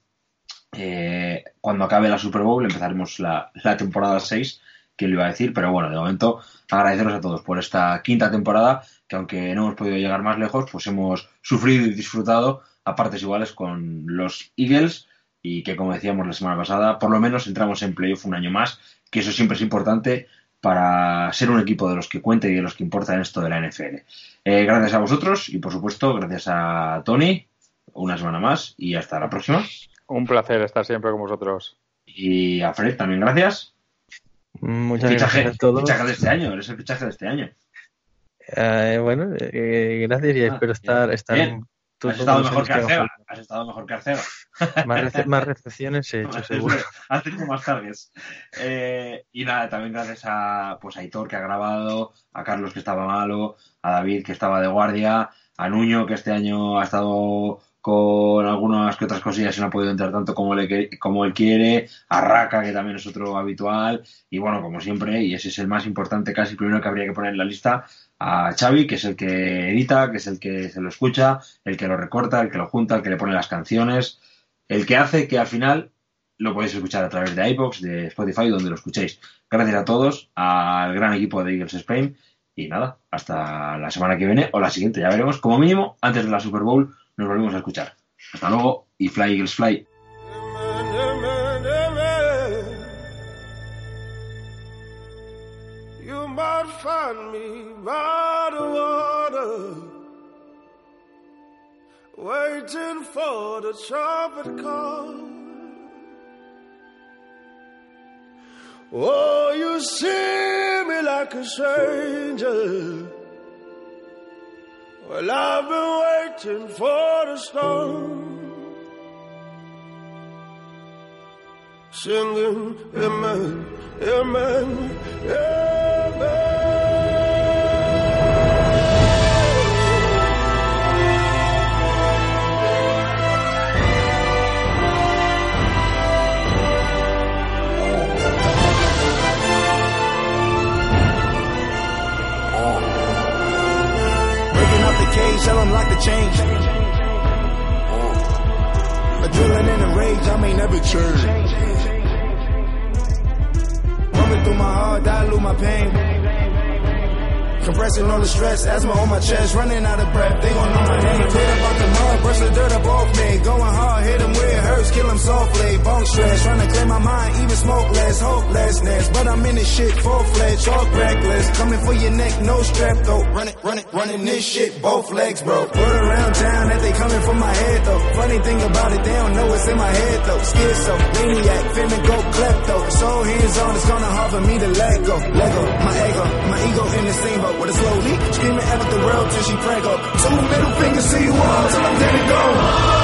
Cuando acabe la Super Bowl empezaremos la, la temporada 6, que lo iba a decir, pero bueno, de momento agradeceros a todos por esta quinta temporada, que aunque no hemos podido llegar más lejos, pues hemos sufrido y disfrutado a partes iguales con los Eagles y que como decíamos la semana pasada, por lo menos entramos en playoff un año más, que eso siempre es importante para ser un equipo de los que cuente y de los que importa en esto de la NFL. Eh, gracias a vosotros y por supuesto gracias a Tony una semana más y hasta la próxima. Un placer estar siempre con vosotros. Y a Fred también gracias. Muchas fichaje, gracias a todos. fichaje de este año, eres el fichaje de este año. Eh, bueno, eh, gracias y Ah, espero estar, estar Bien. en todos Has estado mejor que Arcega. Has estado mejor que falta. Más, rece- más recepciones he hecho, seguro. Has tenido más targets. Eh, y nada, también gracias a, pues, a Hitor que ha grabado, a Carlos que estaba malo, a David que estaba de guardia, a Nuño que este año ha estado con algunas que otras cosillas y no ha podido entrar tanto como, le, como él quiere, a Raka que también es otro habitual, y bueno, como siempre, y ese es el más importante, casi primero que habría que poner en la lista, a Xavi, que es el que edita, que es el que se lo escucha, el que lo recorta, el que lo junta, el que le pone las canciones, el que hace que al final lo podéis escuchar a través de iBox, de Spotify, donde lo escuchéis. Gracias a todos, al gran equipo de Eagles Spain, y nada, hasta la semana que viene o la siguiente, ya veremos. Como mínimo, antes de la Super Bowl, nos volvemos a escuchar. Hasta luego y Fly Eagles Fly. You might find me by the water, waiting for the trumpet call. Oh, you see me like a stranger. Well, I've been waiting for the storm. singing amen, amen, Breaking change. Adrenaline in the rage, I may never change. Coming through my heart, dilute my pain. Compressing all the stress, asthma on my chest, running out of breath. They gon' know my name. Clear up out the mud, brush the dirt up off me. Going hard, hit 'em where it hurts, kill 'em softly. Bone stress, trying to clear my mind, even smoke less, hopelessness. But I'm in this shit, full fledged, all reckless. Coming for your neck, no strap though. Running, running, running this shit, both legs, bro. Word around town that they coming for my head though. Funny thing about it, they don't know it's in my head though. Schizo, maniac, finna go klepto. So hands on, it's gonna hard for me to let go. Lego, my ego, my ego in the same boat with a slow leak. Screaming at the world till she prank up. Two middle fingers to you all till I'm dead and gone.